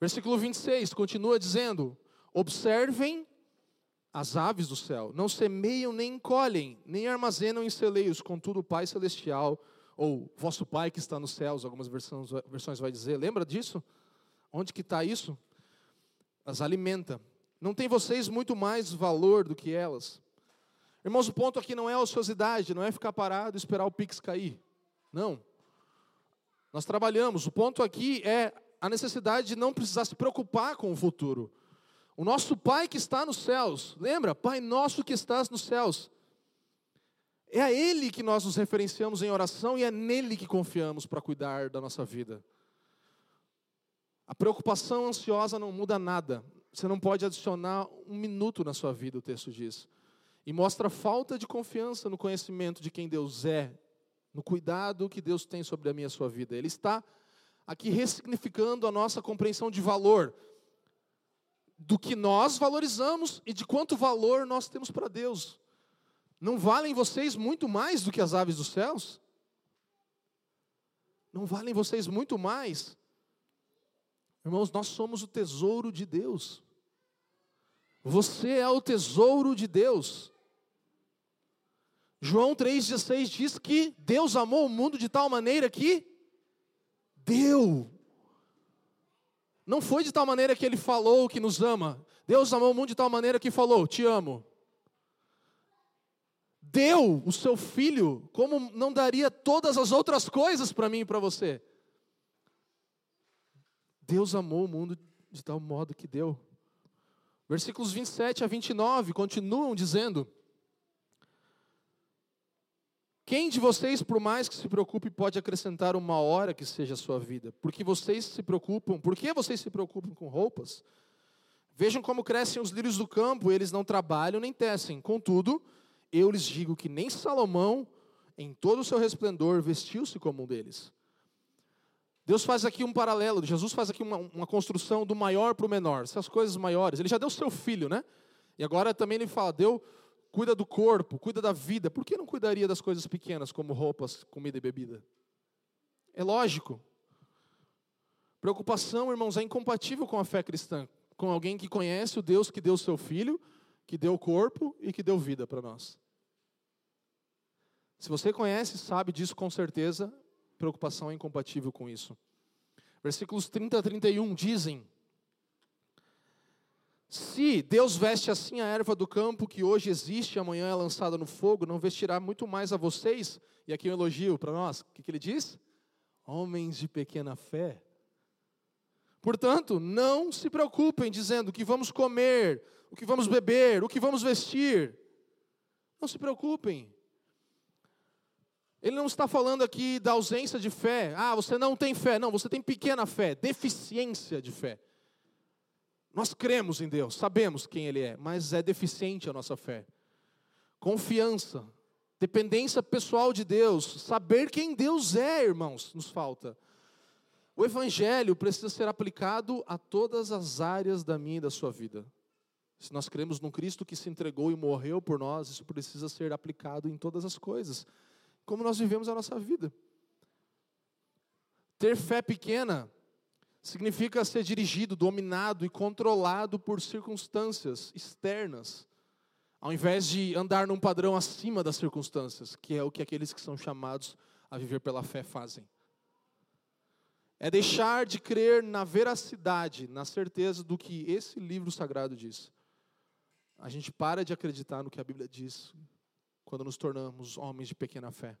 Versículo 26 continua dizendo: Observem as aves do céu, não semeiam nem colhem, nem armazenam em celeiros, contudo o Pai Celestial, ou vosso Pai que está nos céus, algumas versões, versões vai dizer, lembra disso? Onde que está isso? As alimenta. Não tem vocês muito mais valor do que elas? Irmãos, o ponto aqui não é a ociosidade, não é ficar parado e esperar o Pix cair. Não. Nós trabalhamos. O ponto aqui é a necessidade de não precisar se preocupar com o futuro. O nosso Pai que está nos céus, lembra? Pai nosso que estás nos céus. É a Ele que nós nos referenciamos em oração e é nele que confiamos para cuidar da nossa vida. A preocupação ansiosa não muda nada. Você não pode adicionar um minuto na sua vida, o texto diz. E mostra falta de confiança no conhecimento de quem Deus é no cuidado que Deus tem sobre a minha sua vida. Ele está aqui ressignificando a nossa compreensão de valor, do que nós valorizamos e de quanto valor nós temos para Deus. Não valem vocês muito mais do que as aves dos céus? Não valem vocês muito mais? Irmãos, nós somos o tesouro de Deus. Você é o tesouro de Deus. João 3,16 diz que Deus amou o mundo de tal maneira que deu. Não foi de tal maneira que ele falou que nos ama. Deus amou o mundo de tal maneira que falou: Te amo. Deu o seu filho, como não daria todas as outras coisas para mim e para você. Deus amou o mundo de tal modo que deu. Versículos 27 a 29 continuam dizendo: quem de vocês, por mais que se preocupe, pode acrescentar uma hora que seja a sua vida? Porque vocês se preocupam, por que vocês se preocupam com roupas? Vejam como crescem os lírios do campo, eles não trabalham nem tecem. Contudo, eu lhes digo que nem Salomão, em todo o seu resplendor, vestiu-se como um deles. Deus faz aqui um paralelo, Jesus faz aqui uma, uma construção do maior para o menor, essas coisas maiores. Ele já deu seu filho, né? E agora também ele fala, deu cuida do corpo, cuida da vida, por que não cuidaria das coisas pequenas, como roupas, comida e bebida? É lógico. Preocupação, irmãos, é incompatível com a fé cristã, com alguém que conhece o Deus que deu o seu filho, que deu o corpo e que deu vida para nós. Se você conhece, sabe disso com certeza, preocupação é incompatível com isso. Versículos 30 a 31 dizem: se Deus veste assim a erva do campo que hoje existe amanhã é lançada no fogo, não vestirá muito mais a vocês? E aqui um elogio para nós. O que, que ele diz? Homens de pequena fé. Portanto, não se preocupem dizendo o que vamos comer, o que vamos beber, o que vamos vestir. Não se preocupem. Ele não está falando aqui da ausência de fé. Ah, você não tem fé. Não, você tem pequena fé, deficiência de fé. Nós cremos em Deus, sabemos quem Ele é, mas é deficiente a nossa fé. Confiança, dependência pessoal de Deus, saber quem Deus é, irmãos, nos falta. O Evangelho precisa ser aplicado a todas as áreas da minha e da sua vida. Se nós cremos no Cristo que se entregou e morreu por nós, isso precisa ser aplicado em todas as coisas, como nós vivemos a nossa vida. Ter fé pequena significa ser dirigido, dominado e controlado por circunstâncias externas, ao invés de andar num padrão acima das circunstâncias, que é o que aqueles que são chamados a viver pela fé fazem. É deixar de crer na veracidade, na certeza do que esse livro sagrado diz. A gente para de acreditar no que a Bíblia diz quando nos tornamos homens de pequena fé.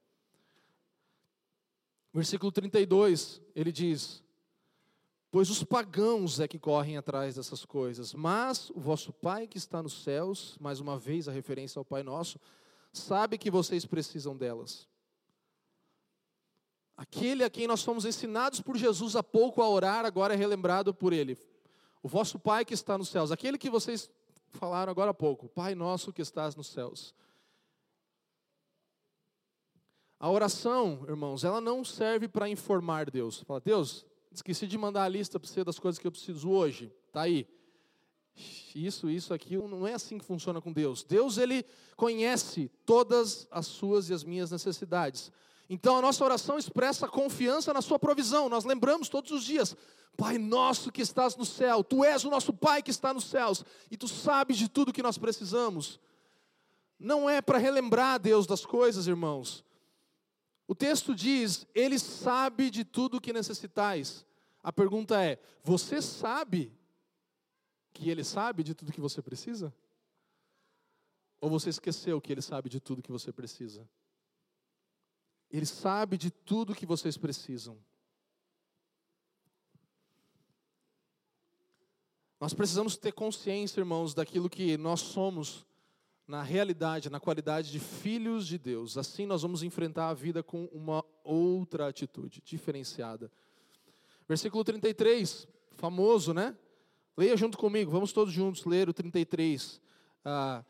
Versículo 32, ele diz: Pois os pagãos é que correm atrás dessas coisas, mas o vosso Pai que está nos céus, mais uma vez a referência ao Pai Nosso, sabe que vocês precisam delas. Aquele a quem nós fomos ensinados por Jesus há pouco a orar, agora é relembrado por Ele. O vosso Pai que está nos céus, aquele que vocês falaram agora há pouco, Pai nosso que estás nos céus. A oração, irmãos, ela não serve para informar Deus. Fala, Deus, esqueci de mandar a lista para você das coisas que eu preciso hoje. Tá aí. Isso, isso, aquilo, não é assim que funciona com Deus. Deus, ele conhece todas as suas e as minhas necessidades. Então a nossa oração expressa confiança na sua provisão. Nós lembramos todos os dias: Pai nosso que estás no céu, tu és o nosso Pai que está nos céus e tu sabes de tudo que nós precisamos. Não é para relembrar Deus das coisas, irmãos. O texto diz: Ele sabe de tudo que necessitais. A pergunta é: Você sabe que Ele sabe de tudo que você precisa? Ou você esqueceu que Ele sabe de tudo que você precisa? Ele sabe de tudo que vocês precisam. Nós precisamos ter consciência, irmãos, daquilo que nós somos na realidade, na qualidade de filhos de Deus. Assim nós vamos enfrentar a vida com uma outra atitude, diferenciada. Versículo 33, famoso, né? Leia junto comigo, vamos todos juntos ler o 33. Ah,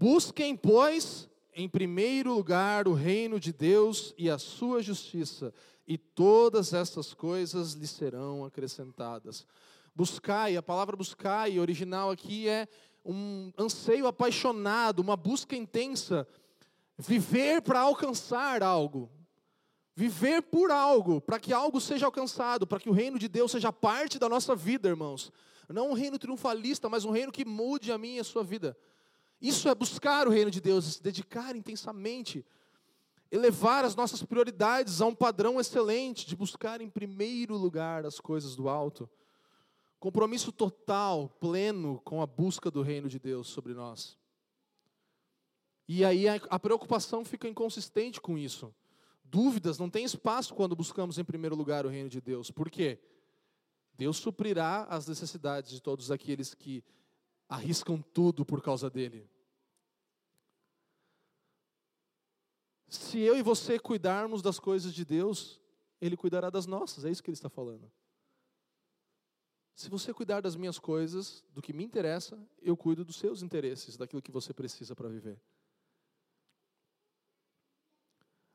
Busquem, pois, em primeiro lugar o reino de Deus e a sua justiça, e todas essas coisas lhe serão acrescentadas. Buscai, a palavra buscai, original aqui é um anseio apaixonado, uma busca intensa, viver para alcançar algo, viver por algo, para que algo seja alcançado, para que o reino de Deus seja parte da nossa vida, irmãos. Não um reino triunfalista, mas um reino que mude a minha e a sua vida. Isso é buscar o reino de Deus, se dedicar intensamente, elevar as nossas prioridades a um padrão excelente, de buscar em primeiro lugar as coisas do alto. Compromisso total, pleno com a busca do reino de Deus sobre nós. E aí a, preocupação fica inconsistente com isso. Dúvidas não tem espaço quando buscamos em primeiro lugar o reino de Deus. Por quê? Deus suprirá as necessidades de todos aqueles que arriscam tudo por causa dele. Se eu e você cuidarmos das coisas de Deus, Ele cuidará das nossas, é isso que Ele está falando. Se você cuidar das minhas coisas, do que me interessa, eu cuido dos seus interesses, daquilo que você precisa para viver.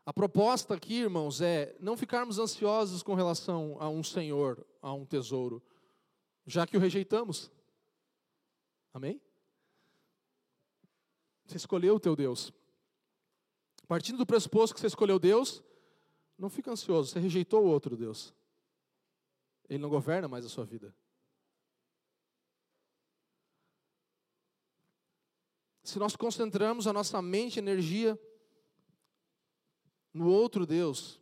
A proposta aqui, irmãos, é não ficarmos ansiosos com relação a um senhor, a um tesouro, já que o rejeitamos. Amém? Você escolheu o teu Deus. Partindo do pressuposto que você escolheu Deus, não fica ansioso, você rejeitou o outro Deus. Ele não governa mais a sua vida. se nós concentramos a nossa mente energia no outro Deus,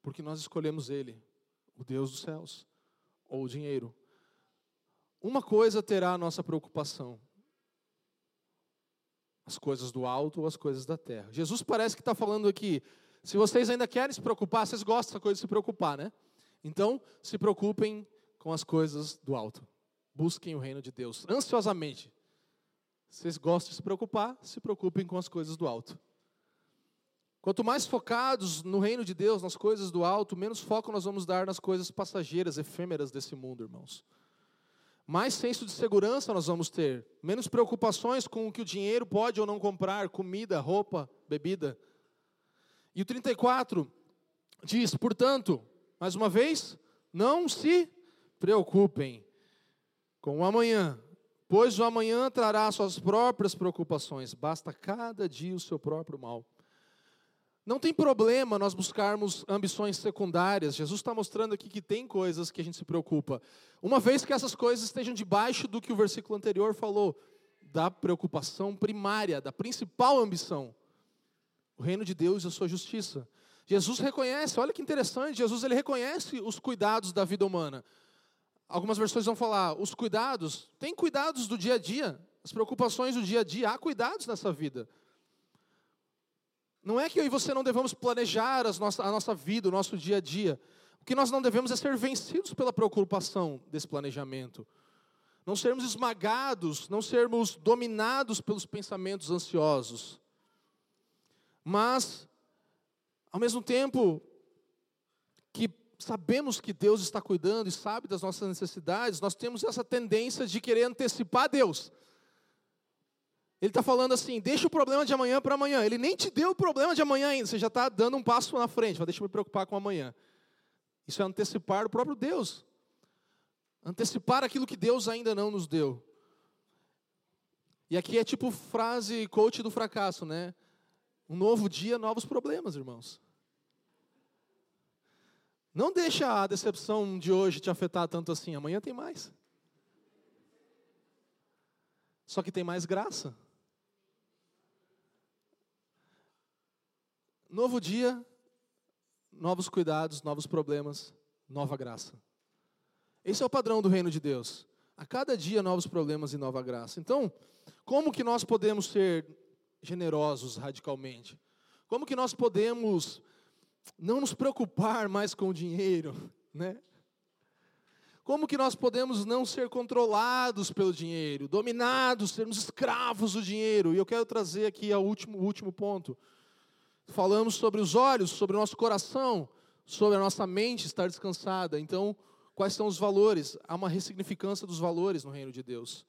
porque nós escolhemos Ele, o Deus dos céus, ou o dinheiro, uma coisa terá a nossa preocupação: as coisas do alto ou as coisas da terra. Jesus parece que está falando aqui, se vocês ainda querem se preocupar, vocês gostam dessa coisa de se preocupar, né? Então, se preocupem com as coisas do alto. Busquem o reino de Deus ansiosamente. Vocês gostam de se preocupar, se preocupem com as coisas do alto. Quanto mais focados no reino de Deus, nas coisas do alto, menos foco nós vamos dar nas coisas passageiras, efêmeras desse mundo, irmãos. Mais senso de segurança nós vamos ter, menos preocupações com o que o dinheiro pode ou não comprar, comida, roupa, bebida. E o 34 diz, portanto, mais uma vez, não se preocupem com o amanhã, Pois o amanhã trará suas próprias preocupações, basta cada dia o seu próprio mal. Não tem problema nós buscarmos ambições secundárias. Jesus está mostrando aqui que tem coisas que a gente se preocupa. Uma vez que essas coisas estejam debaixo do que o versículo anterior falou, da preocupação primária, da principal ambição, o reino de Deus e a sua justiça. Jesus reconhece, olha que interessante, Jesus ele reconhece os cuidados da vida humana. Algumas versões vão falar os cuidados. Tem cuidados do dia a dia, as preocupações do dia a dia. Há cuidados nessa vida. Não é que eu e você não devemos planejar a nossa vida, o nosso dia a dia. O que nós não devemos é ser vencidos pela preocupação desse planejamento. Não sermos esmagados, não sermos dominados pelos pensamentos ansiosos. Mas, ao mesmo tempo que sabemos que Deus está cuidando e sabe das nossas necessidades, nós temos essa tendência de querer antecipar Deus. Ele está falando assim: deixa o problema de amanhã para amanhã. Ele nem te deu o problema de amanhã ainda, você já está dando um passo na frente. Deixa eu me preocupar com amanhã. Isso é antecipar o próprio Deus. Antecipar aquilo que Deus ainda não nos deu. E aqui é tipo frase coach do fracasso, né? Um novo dia, novos problemas, irmãos. Não deixa a decepção de hoje te afetar tanto assim. Amanhã tem mais. Só que tem mais graça. Novo dia, novos cuidados, novos problemas, nova graça. Esse é o padrão do reino de Deus. A cada dia novos problemas e nova graça. Então, como que nós podemos ser generosos radicalmente? Como que nós podemos não nos preocupar mais com o dinheiro, né? Como que nós podemos não ser controlados pelo dinheiro, dominados, sermos escravos do dinheiro? E eu quero trazer aqui o último, último ponto. Falamos sobre os olhos, sobre o nosso coração, sobre a nossa mente estar descansada. Então, quais são os valores? Há uma ressignificância dos valores no reino de Deus.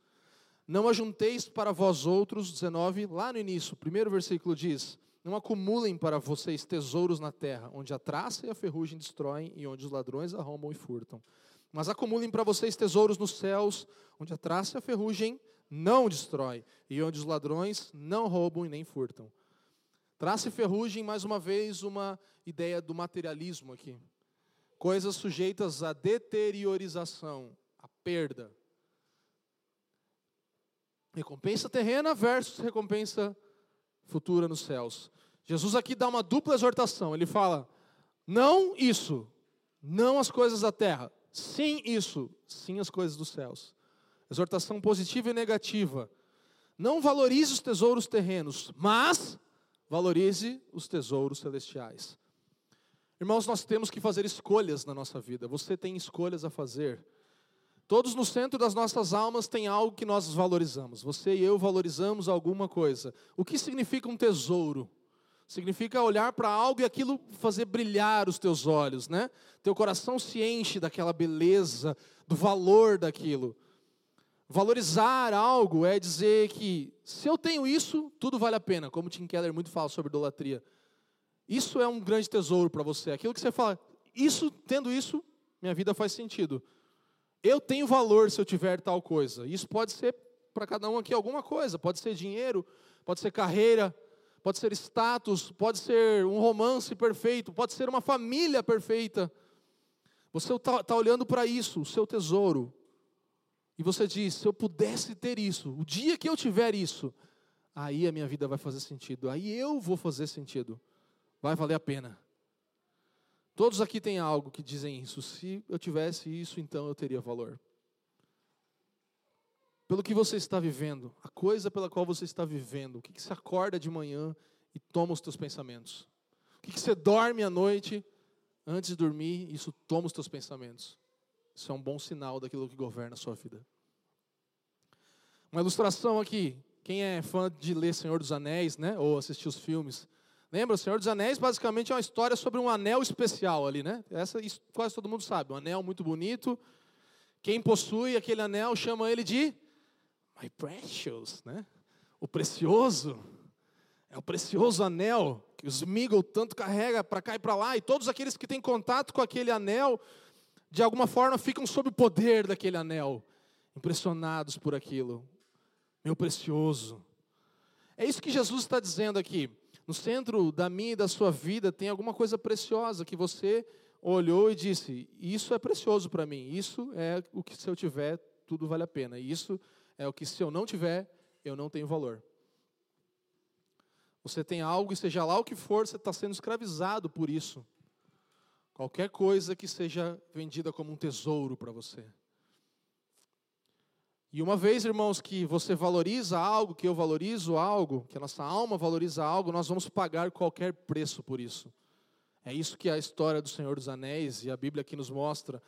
Não ajunteis para vós outros, 19, lá no início, primeiro versículo diz: Não acumulem para vocês tesouros na terra, onde a traça e a ferrugem destroem e onde os ladrões arrombam e furtam. Mas acumulem para vocês tesouros nos céus, onde a traça e a ferrugem não destrói e onde os ladrões não roubam e nem furtam. Traça e ferrugem, mais uma vez, uma ideia do materialismo aqui. Coisas sujeitas à deteriorização, à perda. Recompensa terrena versus recompensa futura nos céus. Jesus aqui dá uma dupla exortação. Ele fala: não isso, não as coisas da terra. Sim isso, sim as coisas dos céus. Exortação positiva e negativa. Não valorize os tesouros terrenos, mas valorize os tesouros celestiais. Irmãos, nós temos que fazer escolhas na nossa vida. Você tem escolhas a fazer. Todos no centro das nossas almas tem algo que nós valorizamos. Você e eu valorizamos alguma coisa. O que significa um tesouro? Significa olhar para algo e aquilo fazer brilhar os teus olhos, né? Teu coração se enche daquela beleza, do valor daquilo. Valorizar algo é dizer que se eu tenho isso, tudo vale a pena, como Tim Keller muito fala sobre idolatria. Isso é um grande tesouro para você. Aquilo que você fala, isso, tendo isso, minha vida faz sentido. Eu tenho valor se eu tiver tal coisa. Isso pode ser para cada um aqui alguma coisa, pode ser dinheiro, pode ser carreira, pode ser status, pode ser um romance perfeito, pode ser uma família perfeita. Você está tá olhando para isso, o seu tesouro, e você diz: se eu pudesse ter isso, o dia que eu tiver isso, aí a minha vida vai fazer sentido, aí eu vou fazer sentido, vai valer a pena. Todos aqui têm algo que dizem isso. Se eu tivesse isso, então eu teria valor. Pelo que você está vivendo, a coisa pela qual você está vivendo, o que, você acorda de manhã e toma os teus pensamentos? O que, que você dorme à noite antes de dormir, isso toma os teus pensamentos? Isso é um bom sinal daquilo que governa a sua vida. Uma ilustração aqui. Quem é fã de ler Senhor dos Anéis, né? Ou assistir os filmes. Lembra? O Senhor dos Anéis basicamente é uma história sobre um anel especial ali, né? Essa isso quase todo mundo sabe. Um anel muito bonito. Quem possui aquele anel chama ele de My Precious, né? O precioso. É o precioso anel que os Smiggle tanto carrega para cá e para lá. E todos aqueles que têm contato com aquele anel de alguma forma ficam sob o poder daquele anel, impressionados por aquilo. Meu precioso. É isso que Jesus está dizendo aqui. No centro da minha e da sua vida tem alguma coisa preciosa que você olhou e disse: Isso é precioso para mim. Isso é o que, se eu tiver, tudo vale a pena. Isso é o que, se eu não tiver, eu não tenho valor. Você tem algo, e seja lá o que for, você está sendo escravizado por isso. Qualquer coisa que seja vendida como um tesouro para você. E uma vez, irmãos, que você valoriza algo, que eu valorizo algo, que a nossa alma valoriza algo, nós vamos pagar qualquer preço por isso. É isso que a história do Senhor dos Anéis e a Bíblia aqui nos mostra.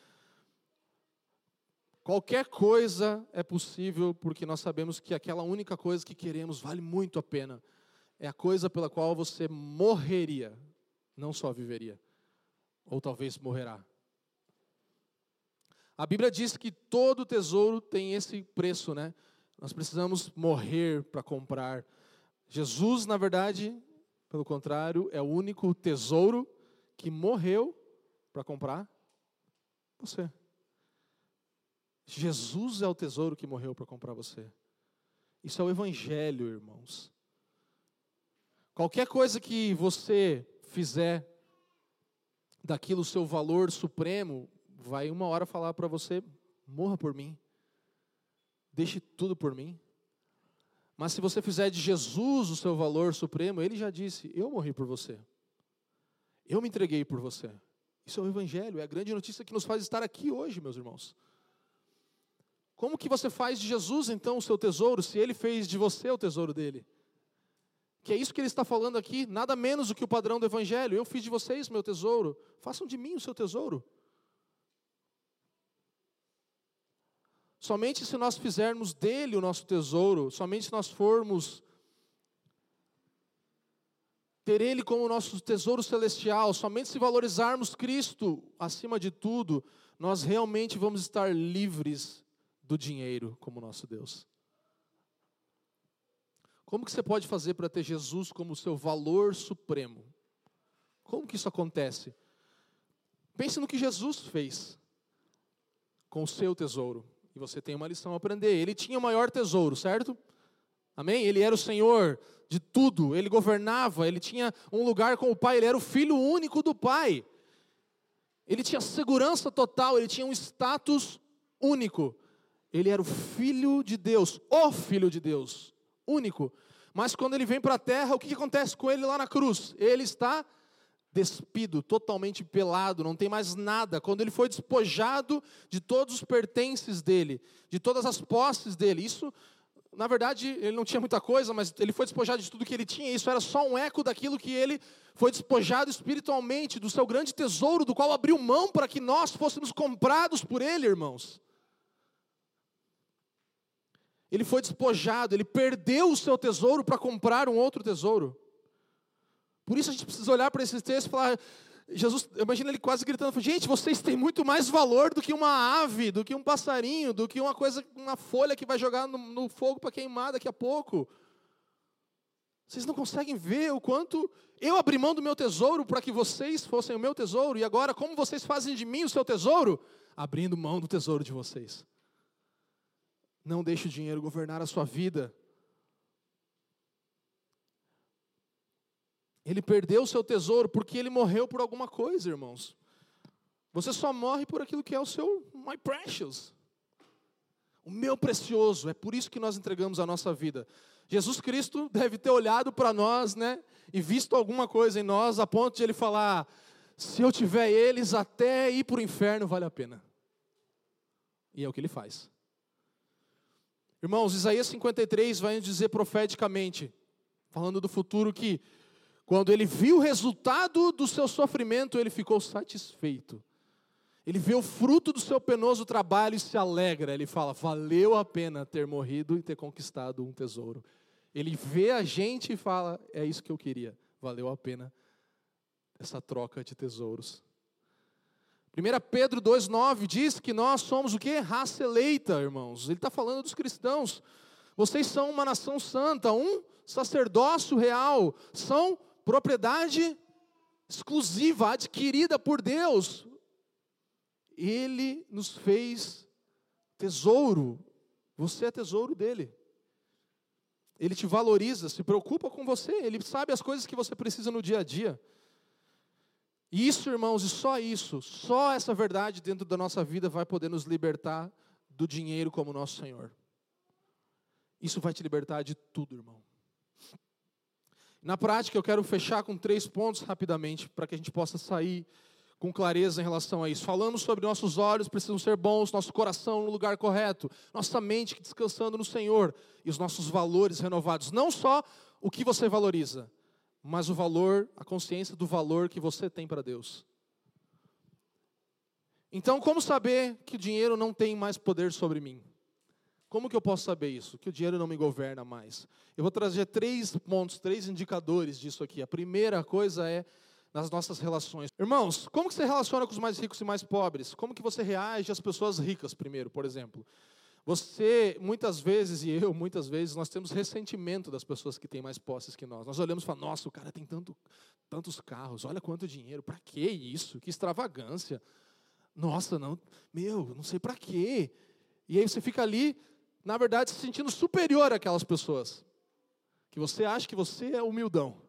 Qualquer coisa é possível porque nós sabemos que aquela única coisa que queremos vale muito a pena. é a coisa pela qual você morreria, não só viveria, ou talvez morrerá. A Bíblia diz que todo tesouro tem esse preço, né? Nós precisamos morrer para comprar. Jesus, na verdade, pelo contrário, é o único tesouro que morreu para comprar você. Jesus é o tesouro que morreu para comprar você. Isso é o Evangelho, irmãos. Qualquer coisa que você fizer daquilo seu valor supremo, vai uma hora falar para você: morra por mim, deixe tudo por mim. Mas se você fizer de Jesus o seu valor supremo, ele já disse: Eu morri por você. Eu me entreguei por você. Isso é o Evangelho, é a grande notícia que nos faz estar aqui hoje, meus irmãos. Como que você faz de Jesus então o seu tesouro, se ele fez de você o tesouro dele? Que é isso que ele está falando aqui, nada menos do que o padrão do Evangelho. Eu fiz de vocês meu tesouro, façam de mim o seu tesouro. Somente se nós fizermos dele o nosso tesouro, somente se nós formos ter ele como nosso tesouro celestial, somente se valorizarmos Cristo acima de tudo, nós realmente vamos estar livres do dinheiro como nosso Deus. Como que você pode fazer para ter Jesus como seu valor supremo? Como que isso acontece? Pense no que Jesus fez com o seu tesouro. E você tem uma lição a aprender. Ele tinha o maior tesouro, certo? Amém? Ele era o Senhor de tudo, ele governava, ele tinha um lugar com o Pai, ele era o filho único do Pai. Ele tinha segurança total, ele tinha um status único. Ele era o filho de Deus, o filho de Deus, único. Mas quando ele vem para a terra, o que acontece com ele lá na cruz? Ele está despido, totalmente pelado, não tem mais nada. Quando ele foi despojado de todos os pertences dele, de todas as posses dele, isso, na verdade, ele não tinha muita coisa, mas ele foi despojado de tudo que ele tinha. Isso era só um eco daquilo que ele foi despojado espiritualmente, do seu grande tesouro, do qual abriu mão para que nós fôssemos comprados por ele, irmãos. Ele foi despojado, ele perdeu o seu tesouro para comprar um outro tesouro. Por isso a gente precisa olhar para esses textos e falar, Jesus, imagina ele quase gritando, gente, vocês têm muito mais valor do que uma ave, do que um passarinho, do que uma coisa, uma folha que vai jogar no, no fogo para queimar daqui a pouco. Vocês não conseguem ver o quanto eu abri mão do meu tesouro para que vocês fossem o meu tesouro, e agora como vocês fazem de mim o seu tesouro? Abrindo mão do tesouro de vocês. Não deixe o dinheiro governar a sua vida. Ele perdeu o seu tesouro porque ele morreu por alguma coisa, irmãos. Você só morre por aquilo que é o seu my precious. O meu precioso, é por isso que nós entregamos a nossa vida. Jesus Cristo deve ter olhado para nós, né, e visto alguma coisa em nós a ponto de ele falar: se eu tiver eles até ir para o inferno, vale a pena. E é o que ele faz. Irmãos, Isaías 53 vai dizer profeticamente, falando do futuro, que quando ele viu o resultado do seu sofrimento, ele ficou satisfeito. Ele vê o fruto do seu penoso trabalho e se alegra. Ele fala: valeu a pena ter morrido e ter conquistado um tesouro. Ele vê a gente e fala: é isso que eu queria. Valeu a pena essa troca de tesouros. 1 Pedro 2,9 diz que nós somos o que? Raça eleita, irmãos. Ele está falando dos cristãos. Vocês são uma nação santa, um sacerdócio real, são propriedade exclusiva, adquirida por Deus. Ele nos fez tesouro. Você é tesouro dele. Ele te valoriza, se preocupa com você, ele sabe as coisas que você precisa no dia a dia. Isso, irmãos, e só isso, só essa verdade dentro da nossa vida vai poder nos libertar do dinheiro como nosso Senhor. Isso vai te libertar de tudo, irmão. Na prática, eu quero fechar com três pontos rapidamente, para que a gente possa sair com clareza em relação a isso. Falamos sobre nossos olhos precisam ser bons, nosso coração no lugar correto, nossa mente descansando no Senhor e os nossos valores renovados. Não só o que você valoriza, mas o valor, a consciência do valor que você tem para Deus. Então, como saber que o dinheiro não tem mais poder sobre mim? Como que eu posso saber isso? Que o dinheiro não me governa mais. Eu vou trazer três pontos, três indicadores disso aqui. A primeira coisa é nas nossas relações. Irmãos, como que você relaciona com os mais ricos e mais pobres? Como que você reage às pessoas ricas primeiro, por exemplo? Você, muitas vezes, e eu, muitas vezes, nós temos ressentimento das pessoas que têm mais posses que nós. Nós olhamos e falamos, nossa, o cara tem tanto, tantos carros, olha quanto dinheiro, para que isso? Que extravagância. Nossa, não, meu, não sei para quê. E aí você fica ali, na verdade, se sentindo superior àquelas pessoas. Que você acha que você é humildão.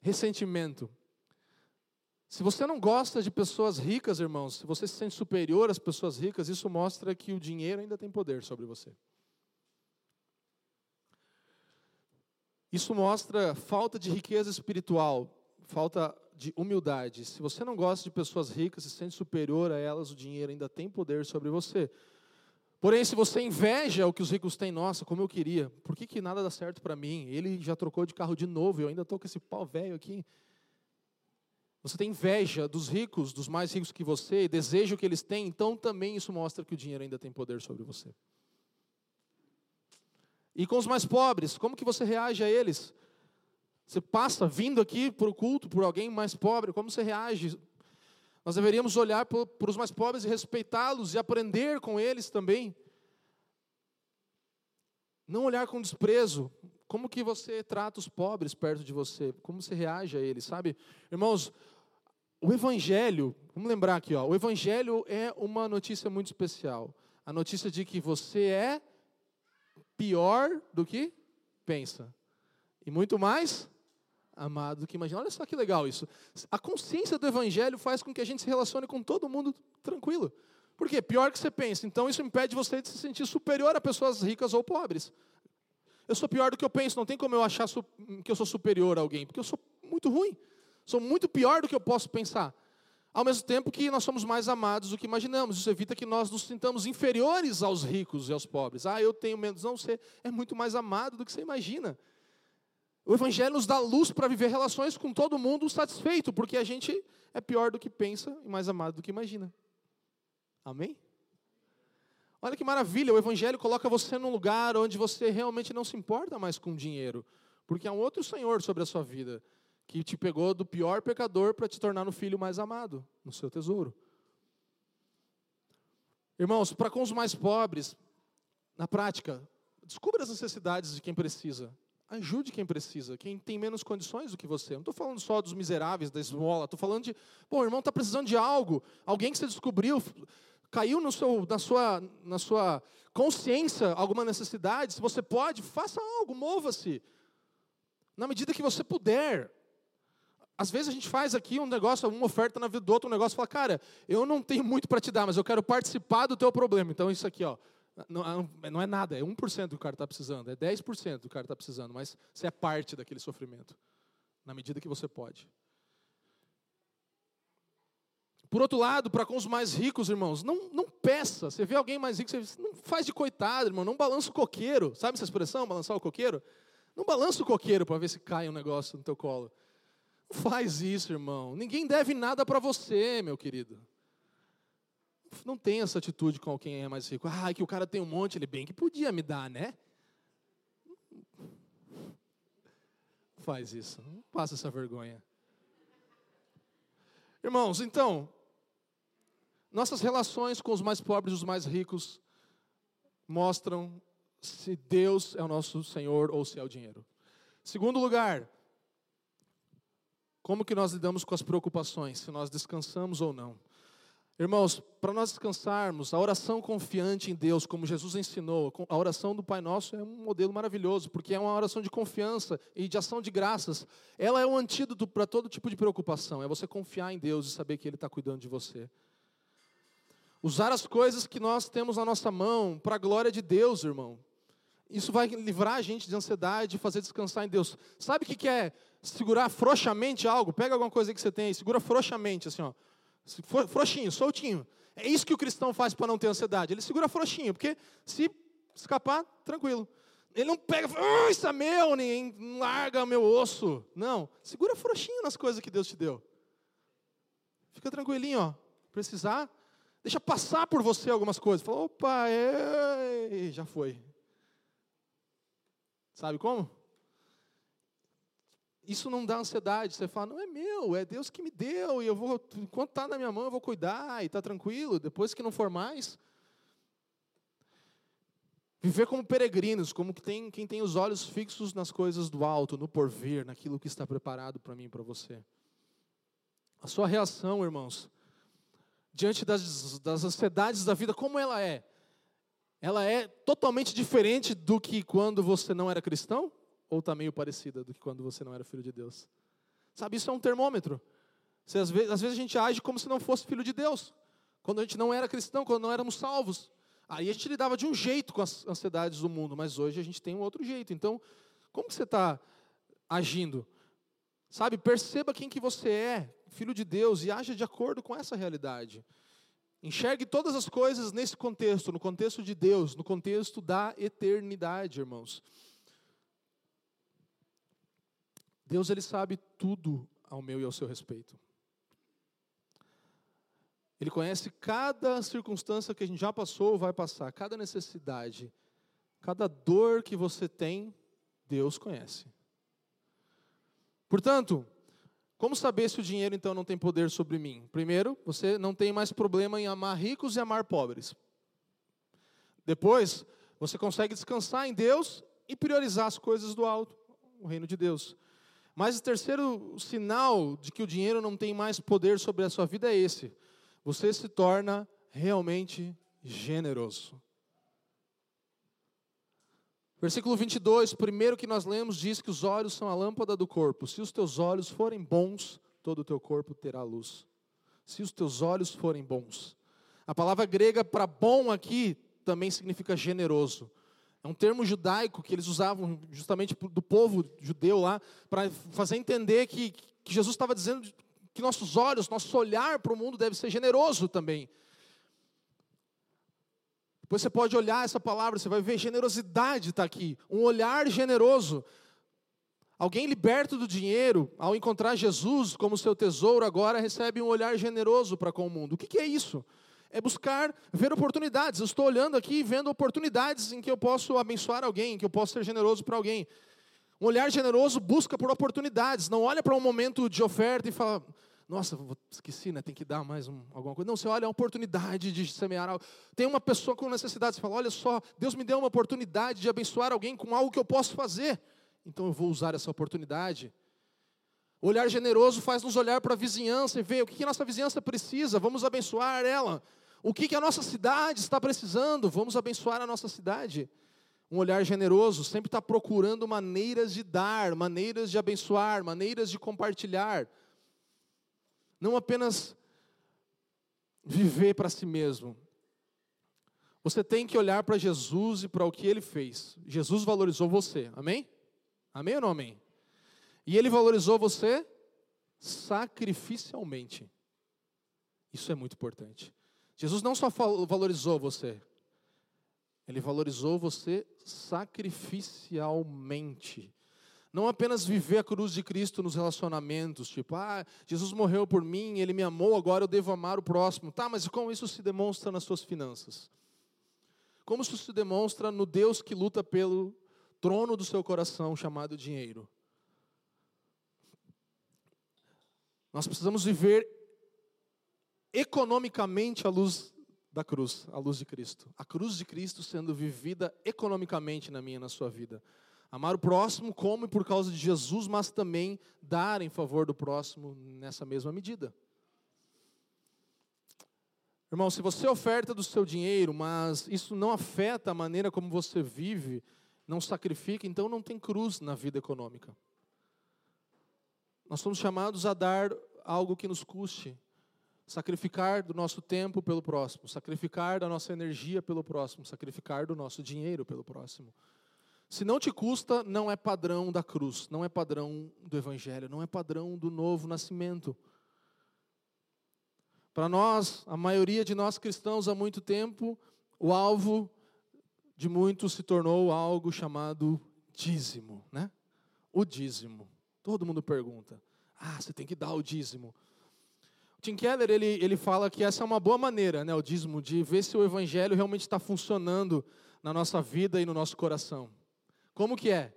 Ressentimento. Se você não gosta de pessoas ricas, irmãos, se você se sente superior às pessoas ricas, isso mostra que o dinheiro ainda tem poder sobre você. Isso mostra falta de riqueza espiritual, falta de humildade. Se você não gosta de pessoas ricas, se sente superior a elas, o dinheiro ainda tem poder sobre você. Porém, se você inveja o que os ricos têm, nossa, como eu queria, por que, que nada dá certo para mim? Ele já trocou de carro de novo, eu ainda estou com esse pau velho aqui. Você tem inveja dos ricos, dos mais ricos que você, deseja o que eles têm, então também isso mostra que o dinheiro ainda tem poder sobre você. E com os mais pobres, como que você reage a eles? Você passa vindo aqui para o culto por alguém mais pobre, como você reage? Nós deveríamos olhar para os mais pobres e respeitá-los e aprender com eles também. Não olhar com desprezo. Como que você trata os pobres perto de você? Como você reage a eles, sabe? Irmãos, o Evangelho, vamos lembrar aqui, ó, o Evangelho é uma notícia muito especial. A notícia de que você é pior do que pensa. E muito mais amado do que imagina. Olha só que legal isso. A consciência do Evangelho faz com que a gente se relacione com todo mundo tranquilo. Por quê? Pior que você pensa. Então isso impede você de se sentir superior a pessoas ricas ou pobres. Eu sou pior do que eu penso, não tem como eu achar que eu sou superior a alguém, porque eu sou muito ruim. Sou muito pior do que eu posso pensar. Ao mesmo tempo que nós somos mais amados do que imaginamos. Isso evita que nós nos sintamos inferiores aos ricos e aos pobres. Ah, eu tenho menos. Não, você é muito mais amado do que você imagina. O Evangelho nos dá luz para viver relações com todo mundo satisfeito, porque a gente é pior do que pensa e mais amado do que imagina. Amém? Olha que maravilha, o Evangelho coloca você num lugar onde você realmente não se importa mais com dinheiro, porque há um outro Senhor sobre a sua vida que te pegou do pior pecador para te tornar no filho mais amado, no seu tesouro. Irmãos, para com os mais pobres, na prática, descubra as necessidades de quem precisa. Ajude quem precisa, quem tem menos condições do que você. Não estou falando só dos miseráveis, da esmola. Estou falando de, pô, o irmão está precisando de algo. Alguém que você descobriu, caiu no seu, na, sua, na sua consciência alguma necessidade. Se você pode, faça algo, mova-se. Na medida que você puder. Às vezes a gente faz aqui um negócio, uma oferta na vida do outro, um negócio e fala, cara, eu não tenho muito para te dar, mas eu quero participar do teu problema. Então isso aqui, ó, não, não é nada, é 1% do que o cara está precisando, é 10% do que o cara está precisando, mas você é parte daquele sofrimento, na medida que você pode. Por outro lado, para com os mais ricos, irmãos, não, não peça. Você vê alguém mais rico, você não faz de coitado, irmão, não balança o coqueiro. Sabe essa expressão, balançar o coqueiro? Não balança o coqueiro para ver se cai um negócio no teu colo. Faz isso, irmão. Ninguém deve nada para você, meu querido. Não tem essa atitude com quem é mais rico. Ah, que o cara tem um monte, ele bem que podia me dar, né? Faz isso. Não passa essa vergonha. Irmãos, então, nossas relações com os mais pobres e os mais ricos mostram se Deus é o nosso Senhor ou se é o dinheiro. Segundo lugar, como que nós lidamos com as preocupações, se nós descansamos ou não? Irmãos, para nós descansarmos, a oração confiante em Deus, como Jesus ensinou, a oração do Pai Nosso é um modelo maravilhoso, porque é uma oração de confiança e de ação de graças. Ela é um antídoto para todo tipo de preocupação, é você confiar em Deus e saber que Ele está cuidando de você. Usar as coisas que nós temos na nossa mão para a glória de Deus, irmão. Isso vai livrar a gente de ansiedade, fazer descansar em Deus. Sabe o que é segurar frouxamente algo? Pega alguma coisa que você tem aí, segura frouxamente, assim, ó. Frouxinho, soltinho. É isso que o cristão faz para não ter ansiedade. Ele segura frouxinho, porque se escapar, tranquilo. Ele não pega, ah, isso é meu, nem larga meu osso. Não, segura frouxinho nas coisas que Deus te deu. Fica tranquilinho, ó. Precisar, Deixa passar por você algumas coisas. Fala, opa, é... já foi. Sabe como? Isso não dá ansiedade. Você fala, não é meu, é Deus que me deu, e eu vou, enquanto está na minha mão, eu vou cuidar, e está tranquilo. Depois que não for mais. Viver como peregrinos, como que tem, quem tem os olhos fixos nas coisas do alto, no porvir, naquilo que está preparado para mim e para você. A sua reação, irmãos, diante das, das ansiedades da vida, como ela é? Ela é totalmente diferente do que quando você não era cristão? Ou está meio parecida do que quando você não era filho de Deus? Sabe, isso é um termômetro. Você, às, vezes, às vezes a gente age como se não fosse filho de Deus. Quando a gente não era cristão, quando não éramos salvos. Aí a gente lidava de um jeito com as ansiedades do mundo, mas hoje a gente tem um outro jeito. Então, como que você está agindo? Sabe, perceba quem que você é, filho de Deus, e haja de acordo com essa realidade. Enxergue todas as coisas nesse contexto, no contexto de Deus, no contexto da eternidade, irmãos. Deus ele sabe tudo ao meu e ao seu respeito. Ele conhece cada circunstância que a gente já passou ou vai passar, cada necessidade, cada dor que você tem, Deus conhece. Portanto, como saber se o dinheiro então não tem poder sobre mim? Primeiro, você não tem mais problema em amar ricos e amar pobres. Depois, você consegue descansar em Deus e priorizar as coisas do alto, o reino de Deus. Mas o terceiro sinal de que o dinheiro não tem mais poder sobre a sua vida é esse: você se torna realmente generoso. Versículo 22, primeiro que nós lemos, diz que os olhos são a lâmpada do corpo. Se os teus olhos forem bons, todo o teu corpo terá luz. Se os teus olhos forem bons. A palavra grega para bom aqui também significa generoso. É um termo judaico que eles usavam justamente do povo judeu lá, para fazer entender que, que Jesus estava dizendo que nossos olhos, nosso olhar para o mundo deve ser generoso também. Você pode olhar essa palavra, você vai ver generosidade está aqui, um olhar generoso. Alguém liberto do dinheiro, ao encontrar Jesus como seu tesouro, agora recebe um olhar generoso para com o mundo. O que, que é isso? É buscar ver oportunidades. Eu estou olhando aqui e vendo oportunidades em que eu posso abençoar alguém, em que eu posso ser generoso para alguém. Um olhar generoso busca por oportunidades, não olha para um momento de oferta e fala, nossa, esqueci, né? Tem que dar mais um, alguma coisa. Não, você olha a oportunidade de semear algo. Tem uma pessoa com necessidade, você fala: olha só, Deus me deu uma oportunidade de abençoar alguém com algo que eu posso fazer. Então eu vou usar essa oportunidade. Olhar generoso faz nos olhar para a vizinhança e ver o que, que a nossa vizinhança precisa, vamos abençoar ela. O que, que a nossa cidade está precisando, vamos abençoar a nossa cidade. Um olhar generoso sempre está procurando maneiras de dar, maneiras de abençoar, maneiras de compartilhar não apenas viver para si mesmo. Você tem que olhar para Jesus e para o que ele fez. Jesus valorizou você, amém? Amém ou não amém? E ele valorizou você sacrificialmente. Isso é muito importante. Jesus não só valorizou você, ele valorizou você sacrificialmente. Não apenas viver a cruz de Cristo nos relacionamentos, tipo, ah, Jesus morreu por mim, ele me amou, agora eu devo amar o próximo. Tá, mas como isso se demonstra nas suas finanças? Como isso se demonstra no Deus que luta pelo trono do seu coração, chamado dinheiro? Nós precisamos viver economicamente a luz da cruz, a luz de Cristo. A cruz de Cristo sendo vivida economicamente na minha na sua vida. Amar o próximo como e por causa de Jesus, mas também dar em favor do próximo nessa mesma medida. Irmão, se você oferta do seu dinheiro, mas isso não afeta a maneira como você vive, não sacrifica, então não tem cruz na vida econômica. Nós somos chamados a dar algo que nos custe, sacrificar do nosso tempo pelo próximo, sacrificar da nossa energia pelo próximo, sacrificar do nosso dinheiro pelo próximo. Se não te custa, não é padrão da cruz, não é padrão do Evangelho, não é padrão do novo nascimento. Para nós, a maioria de nós cristãos há muito tempo, o alvo de muitos se tornou algo chamado dízimo, né? O dízimo. Todo mundo pergunta: ah, você tem que dar o dízimo. Tim Keller ele, ele fala que essa é uma boa maneira, né, o dízimo, de ver se o evangelho realmente está funcionando na nossa vida e no nosso coração. Como que é?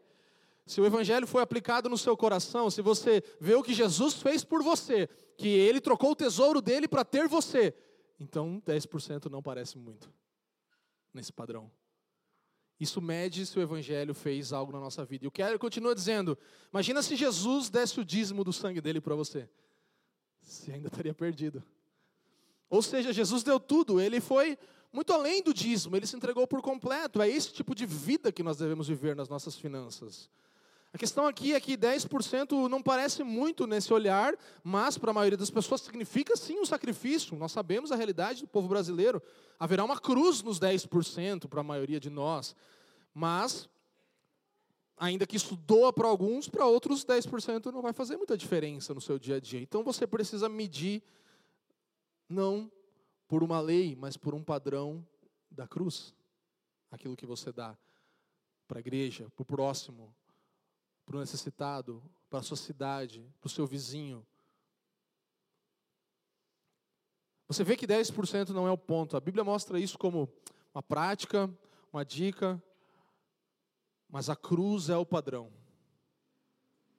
Se o evangelho foi aplicado no seu coração, se você vê o que Jesus fez por você, que ele trocou o tesouro dele para ter você, então 10% não parece muito nesse padrão. Isso mede se o evangelho fez algo na nossa vida. E o Keller continua dizendo: imagina se Jesus desse o dízimo do sangue dele para você você ainda estaria perdido. Ou seja, Jesus deu tudo, ele foi muito além do dízimo, ele se entregou por completo. É esse tipo de vida que nós devemos viver nas nossas finanças. A questão aqui é que 10% não parece muito nesse olhar, mas para a maioria das pessoas significa sim um sacrifício. Nós sabemos a realidade do povo brasileiro. Haverá uma cruz nos 10% para a maioria de nós. Mas ainda que isso doa para alguns, para outros 10% não vai fazer muita diferença no seu dia a dia. Então você precisa medir não por uma lei, mas por um padrão da cruz. Aquilo que você dá para a igreja, para o próximo, para o necessitado, para a sua cidade, para o seu vizinho. Você vê que 10% não é o ponto. A Bíblia mostra isso como uma prática, uma dica, mas a cruz é o padrão.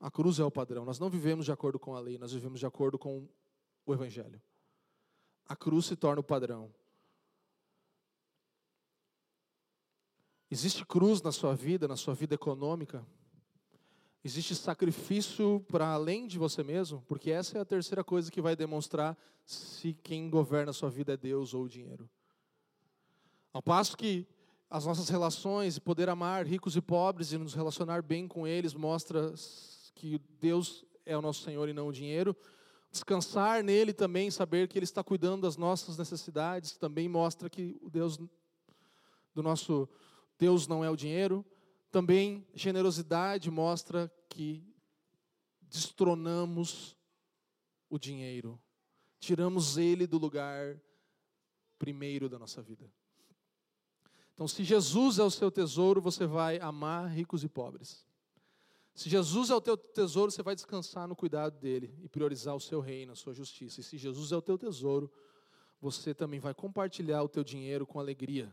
A cruz é o padrão. Nós não vivemos de acordo com a lei, nós vivemos de acordo com o Evangelho. A cruz se torna o padrão. Existe cruz na sua vida, na sua vida econômica? Existe sacrifício para além de você mesmo? Porque essa é a terceira coisa que vai demonstrar se quem governa a sua vida é Deus ou o dinheiro. Ao passo que as nossas relações e poder amar ricos e pobres e nos relacionar bem com eles mostra que Deus é o nosso Senhor e não o dinheiro. Descansar nele também, saber que Ele está cuidando das nossas necessidades, também mostra que o Deus do nosso Deus não é o dinheiro. Também generosidade mostra que destronamos o dinheiro, tiramos ele do lugar primeiro da nossa vida. Então, se Jesus é o seu tesouro, você vai amar ricos e pobres. Se Jesus é o teu tesouro, você vai descansar no cuidado dele e priorizar o seu reino, a sua justiça. E se Jesus é o teu tesouro, você também vai compartilhar o teu dinheiro com alegria,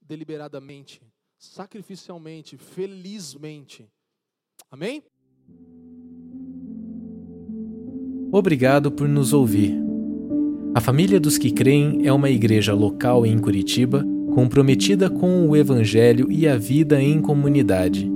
deliberadamente, sacrificialmente, felizmente. Amém? Obrigado por nos ouvir. A Família dos que Creem é uma igreja local em Curitiba comprometida com o Evangelho e a vida em comunidade.